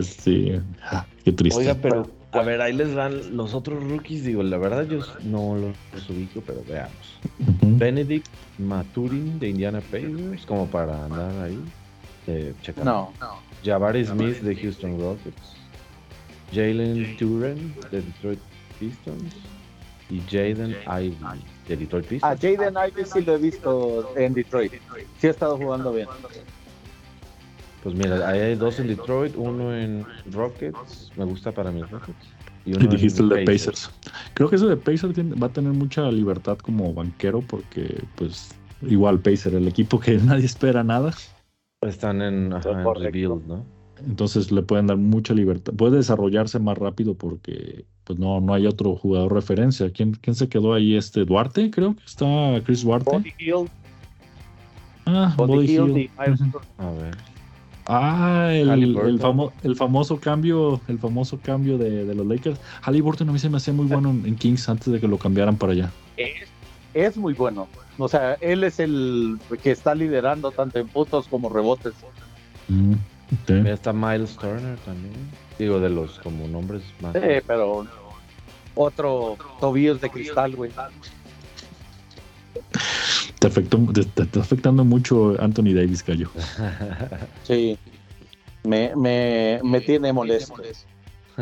Sí, ah, qué triste. Oiga, pero a ver, ahí les dan los otros rookies. Digo, la verdad yo no los, ubico, pero veamos. Benedict Maturin de Indiana Pacers, como para andar ahí. Eh, no, no. Jabari Smith de Houston Rockets. Jalen Turen de Detroit Pistons. Y Jaden Ivy de Detroit Pistons. A Jaden Ivy sí lo he visto en Detroit. Sí ha estado jugando bien. Pues mira, ahí hay dos en Detroit, uno en Rockets, me gusta para mis Rockets. Y, (laughs) dijiste el de Pacers. Creo que ese de Pacers va a tener mucha libertad como banquero porque, pues, igual Pacers, el equipo que (laughs) nadie espera nada. Están en, rebuild, ¿no? Entonces le pueden dar mucha libertad. Puede desarrollarse más rápido porque pues no, no hay otro jugador referencia. ¿Quién, ¿Quién se quedó ahí? Este Duarte, creo que está Chris Duarte. Body Hill. Ah, Body, Hill. A ver. Ah, el, el, famoso cambio, el famoso cambio de, los Lakers. Halliburton a mí se me hacía muy bueno en, Kings antes de que lo cambiaran para allá. Es, muy bueno. O sea, él es el que está liderando tanto en puntos como rebotes. Mm, está Miles Turner también. Digo, de los como nombres más. Sí, pero otro tobillos de cristal, güey. Te, afectó, te, está afectando mucho Anthony Davis, Gallo. (laughs) Sí, me, me, me tiene molesto. (laughs)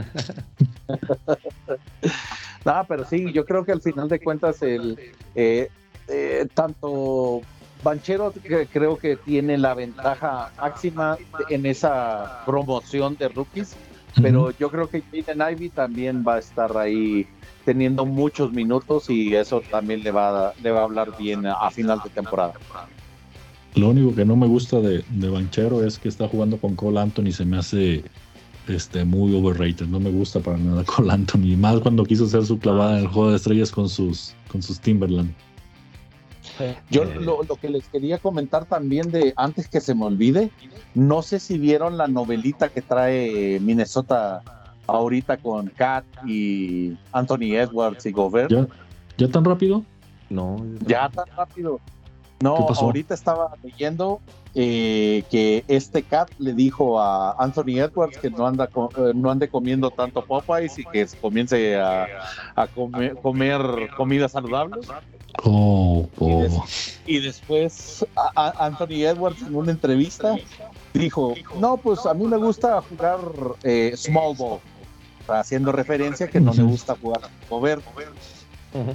no, pero sí, yo creo que al final de cuentas el eh, eh, tanto Banchero creo que tiene la ventaja máxima en esa promoción de rookies, pero yo creo que Jaden Ivy también va a estar ahí teniendo muchos minutos y eso también le va, a, le va a hablar bien a, final de temporada. Lo único que no me gusta de, de, Banchero es que está jugando con Cole Anthony, se me hace este, muy overrated, no me gusta para nada (laughs) Cole Anthony, más cuando quiso hacer su clavada en el juego de estrellas con sus, con sus Timberland. Yo lo, lo, que les quería comentar también de antes que se me olvide, no sé si vieron la novelita que trae Minnesota ahorita con Kat y Anthony Edwards y Gobert. ¿Ya, tan rápido? No. Ya tan rápido. No, ahorita estaba leyendo eh, que este Cat le dijo a Anthony Edwards que no anda eh, no ande comiendo tanto Popeyes y que comience a, comer, comidas saludables. Oh, Y, después Anthony Edwards en una entrevista dijo, no, pues a mí me gusta jugar eh, small ball haciendo referencia que no le gusta jugar mover. (laughs)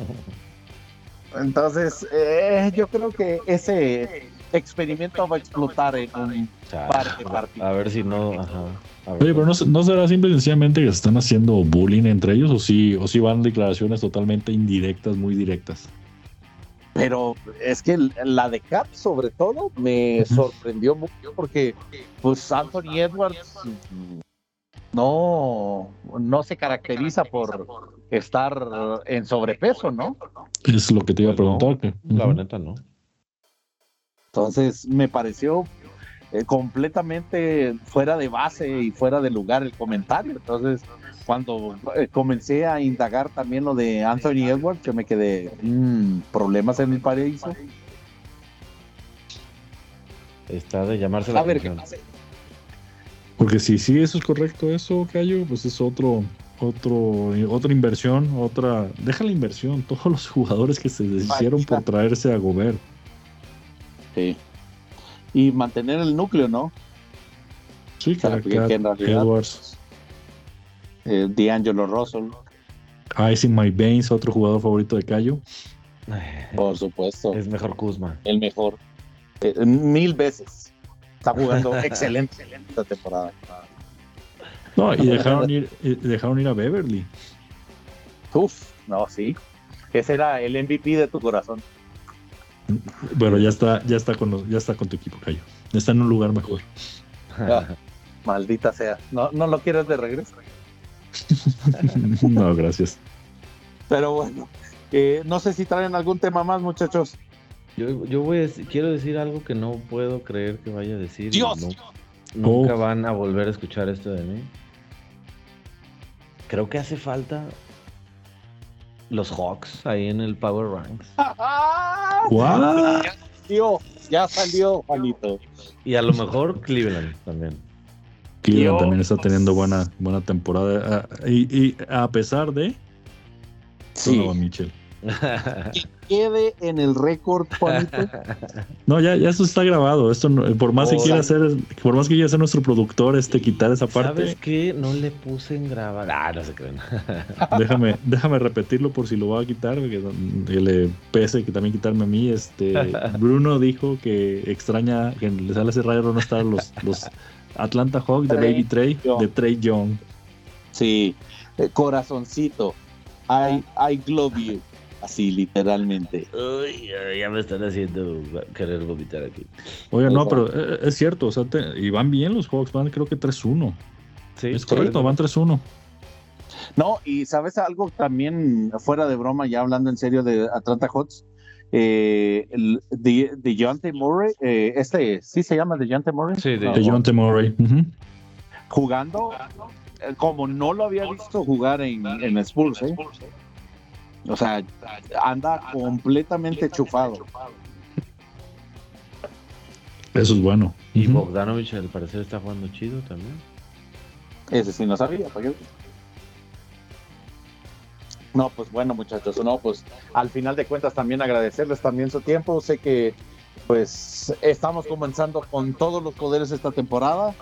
Entonces, eh, yo creo que ese experimento va a explotar en un par de partidos. A ver si no. Oye, pero no, no, será simple y sencillamente que se están haciendo bullying entre ellos o si, o si van declaraciones totalmente indirectas, muy directas. Pero es que la de Cap, sobre todo, me sorprendió mucho porque, pues, Anthony Edwards no, no se caracteriza por estar en sobrepeso, ¿no? Es lo que te iba a preguntar. La verdad no. Entonces me pareció eh, completamente fuera de base y fuera de lugar el comentario. Entonces, cuando eh, comencé a indagar también lo de Anthony Edwards, yo me quedé, mmm, problemas en el paraíso. Está de llamarse la a ver, ¿qué porque si sí eso es correcto, eso, Cayo, pues es otro, otro, otra inversión, otra. Deja la inversión, (laughs) todos los jugadores que se deshicieron por traerse a Gobert. Sí. Y mantener el núcleo, ¿no? Sí, claro. Edwards. Eh, D'Angelo Russell. Ice in My Veins, otro jugador favorito de Cayo. Por supuesto. Es mejor Kuzma. El mejor. Eh, mil veces. Está jugando (laughs) excelente, esta temporada. No, y dejaron ir, dejaron ir a Beverly. Uf, no, sí. Ese era el MVP de tu corazón. Bueno, ya está, ya está con ya está con tu equipo, Cayo. Está en un lugar mejor. Ah, maldita sea. ¿No, ¿No lo quieres de regreso? (laughs) no, gracias. Pero bueno, Eh, no sé si traen algún tema más, muchachos. Yo, yo voy a decir- quiero decir algo que no puedo creer que vaya a decir. Dios. no- nunca Oh. van a volver a escuchar esto de mí. Creo que hace falta los Hawks ahí en el Power Ranks. (laughs) ¿What? Ya salió, ya salió, Juanito. Y a lo mejor Cleveland también. Cleveland también está teniendo buena, buena temporada. Ah, Y, y a pesar de Sí. Donovan Mitchell. (laughs) Que quede en el récord, Juanito. (laughs) No, ya, ya eso está grabado. Esto no- por más que Oh. quiera hacer, por más que quiera ser nuestro productor, este quitar esa ¿Sabes parte, qué? No le puse en grabar. Ah, no se creen. (laughs) déjame, déjame repetirlo por si lo va a quitar, que, que le pese que también quitarme a mí. Este Bruno dijo que extraña que le sale ese raro no estar los, los Atlanta Hawks de Trey Baby Trey, Young. de Trey Young. Sí, eh, corazoncito. I, I love you. Así, literalmente. Uy, ya me están haciendo querer vomitar aquí. Oiga, no, pero eh, es cierto, o sea, te- y van bien los Hawks, van creo que 3-1. Sí, Es correcto, van 3-1. No, y sabes algo también fuera de broma, ya hablando en serio de Atlanta Hawks, eh, el, de, DeJounte Murray, eh, este, ¿sí se llama DeJounte Murray? Sí, de- No, De John T. Murray. Jugando, eh, como no lo había visto jugar en, en Spurs, ¿eh? O sea, anda completamente chufado. Eso es bueno. Y. Bogdanovich al parecer está jugando chido también. Ese sí no sabía. ¿para qué? No, pues bueno, muchachos, no, pues al final de cuentas también agradecerles también su tiempo. Sé que pues estamos comenzando con todos los poderes esta temporada.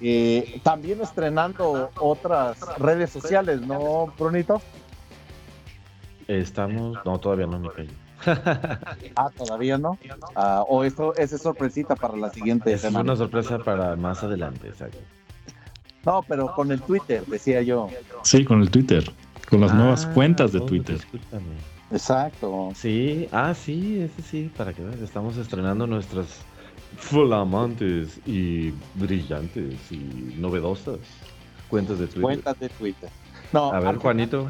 Eh, también estrenando otras redes sociales, ¿no, Brunito? Estamos. No, todavía no me callo. (laughs) Ah, todavía no. Ah, o esto esa es sorpresita para la siguiente Esa es semana. una sorpresa para más adelante, exacto. No, pero con el Twitter, decía yo. Sí, con el Twitter. Con las nuevas Ah, cuentas de Twitter. escúchame. Exacto. Sí, ah, sí, ese sí, para que veas, estamos estrenando nuestras flamantes y brillantes y novedosas cuentas de Twitter. Cuentas de Twitter. No, A ver, al Juanito.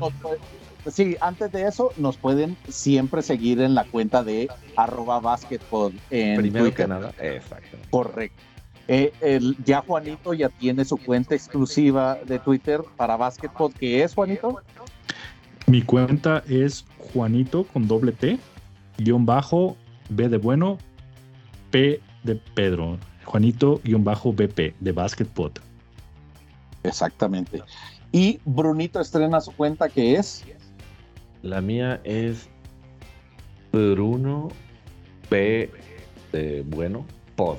Sí, antes de eso, nos pueden siempre seguir en la cuenta de arroba basketball en Primero Twitter. que nada, exacto. Correcto. Eh, el, ya Juanito ya tiene su cuenta exclusiva de Twitter para basketball, que es Juanito. Mi cuenta es Juanito con doble T, guion bajo, B de bueno, P de Pedro. Juanito guion bajo BP de Basketball. Exactamente. Y Brunito estrena su cuenta que es La mía es Bruno P de bueno Pod.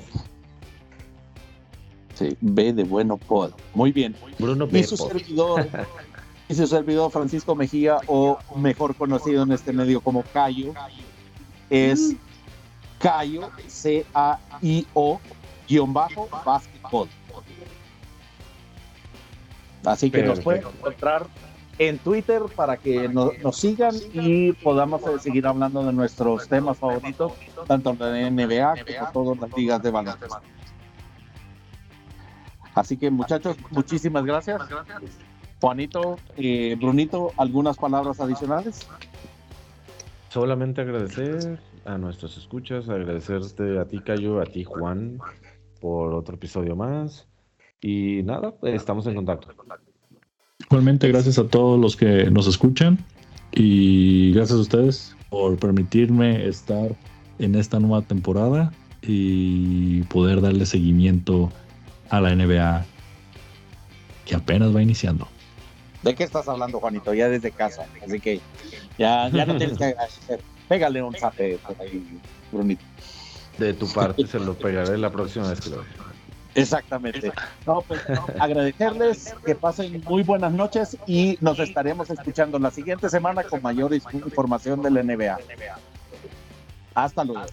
Sí, B de Bueno Pod. Muy bien. Bruno Y su servidor, (laughs) y su servidor Francisco Mejía, o mejor conocido en este medio como Cayo, es Cayo, C-A-I-O, guion bajo, basketball. Así que nos pueden encontrar en Twitter para que no- nos sigan y podamos eh, seguir hablando de nuestros temas favoritos, tanto en la NBA como todas las ligas de baloncesto. Así que muchachos, muchísimas gracias. Juanito, eh, Brunito, ¿algunas palabras adicionales? Solamente agradecer a nuestros escuchas, agradecerte a ti, Cayo, a ti, Juan, por otro episodio más. Y nada, estamos en contacto. Igualmente, gracias a todos los que nos escuchan y gracias a ustedes por permitirme estar en esta nueva temporada y poder darle seguimiento a la NBA que apenas va iniciando. ¿De qué estás hablando, Juanito? Ya desde casa. Así que ya, ya no tienes que agradecer. Pégale un zape por ahí, Brunito. De tu parte se lo pegaré la próxima vez que lo. Exactamente. No, pues agradecerles que pasen muy buenas noches y nos estaremos escuchando la siguiente semana con mayor información de la NBA. Hasta luego.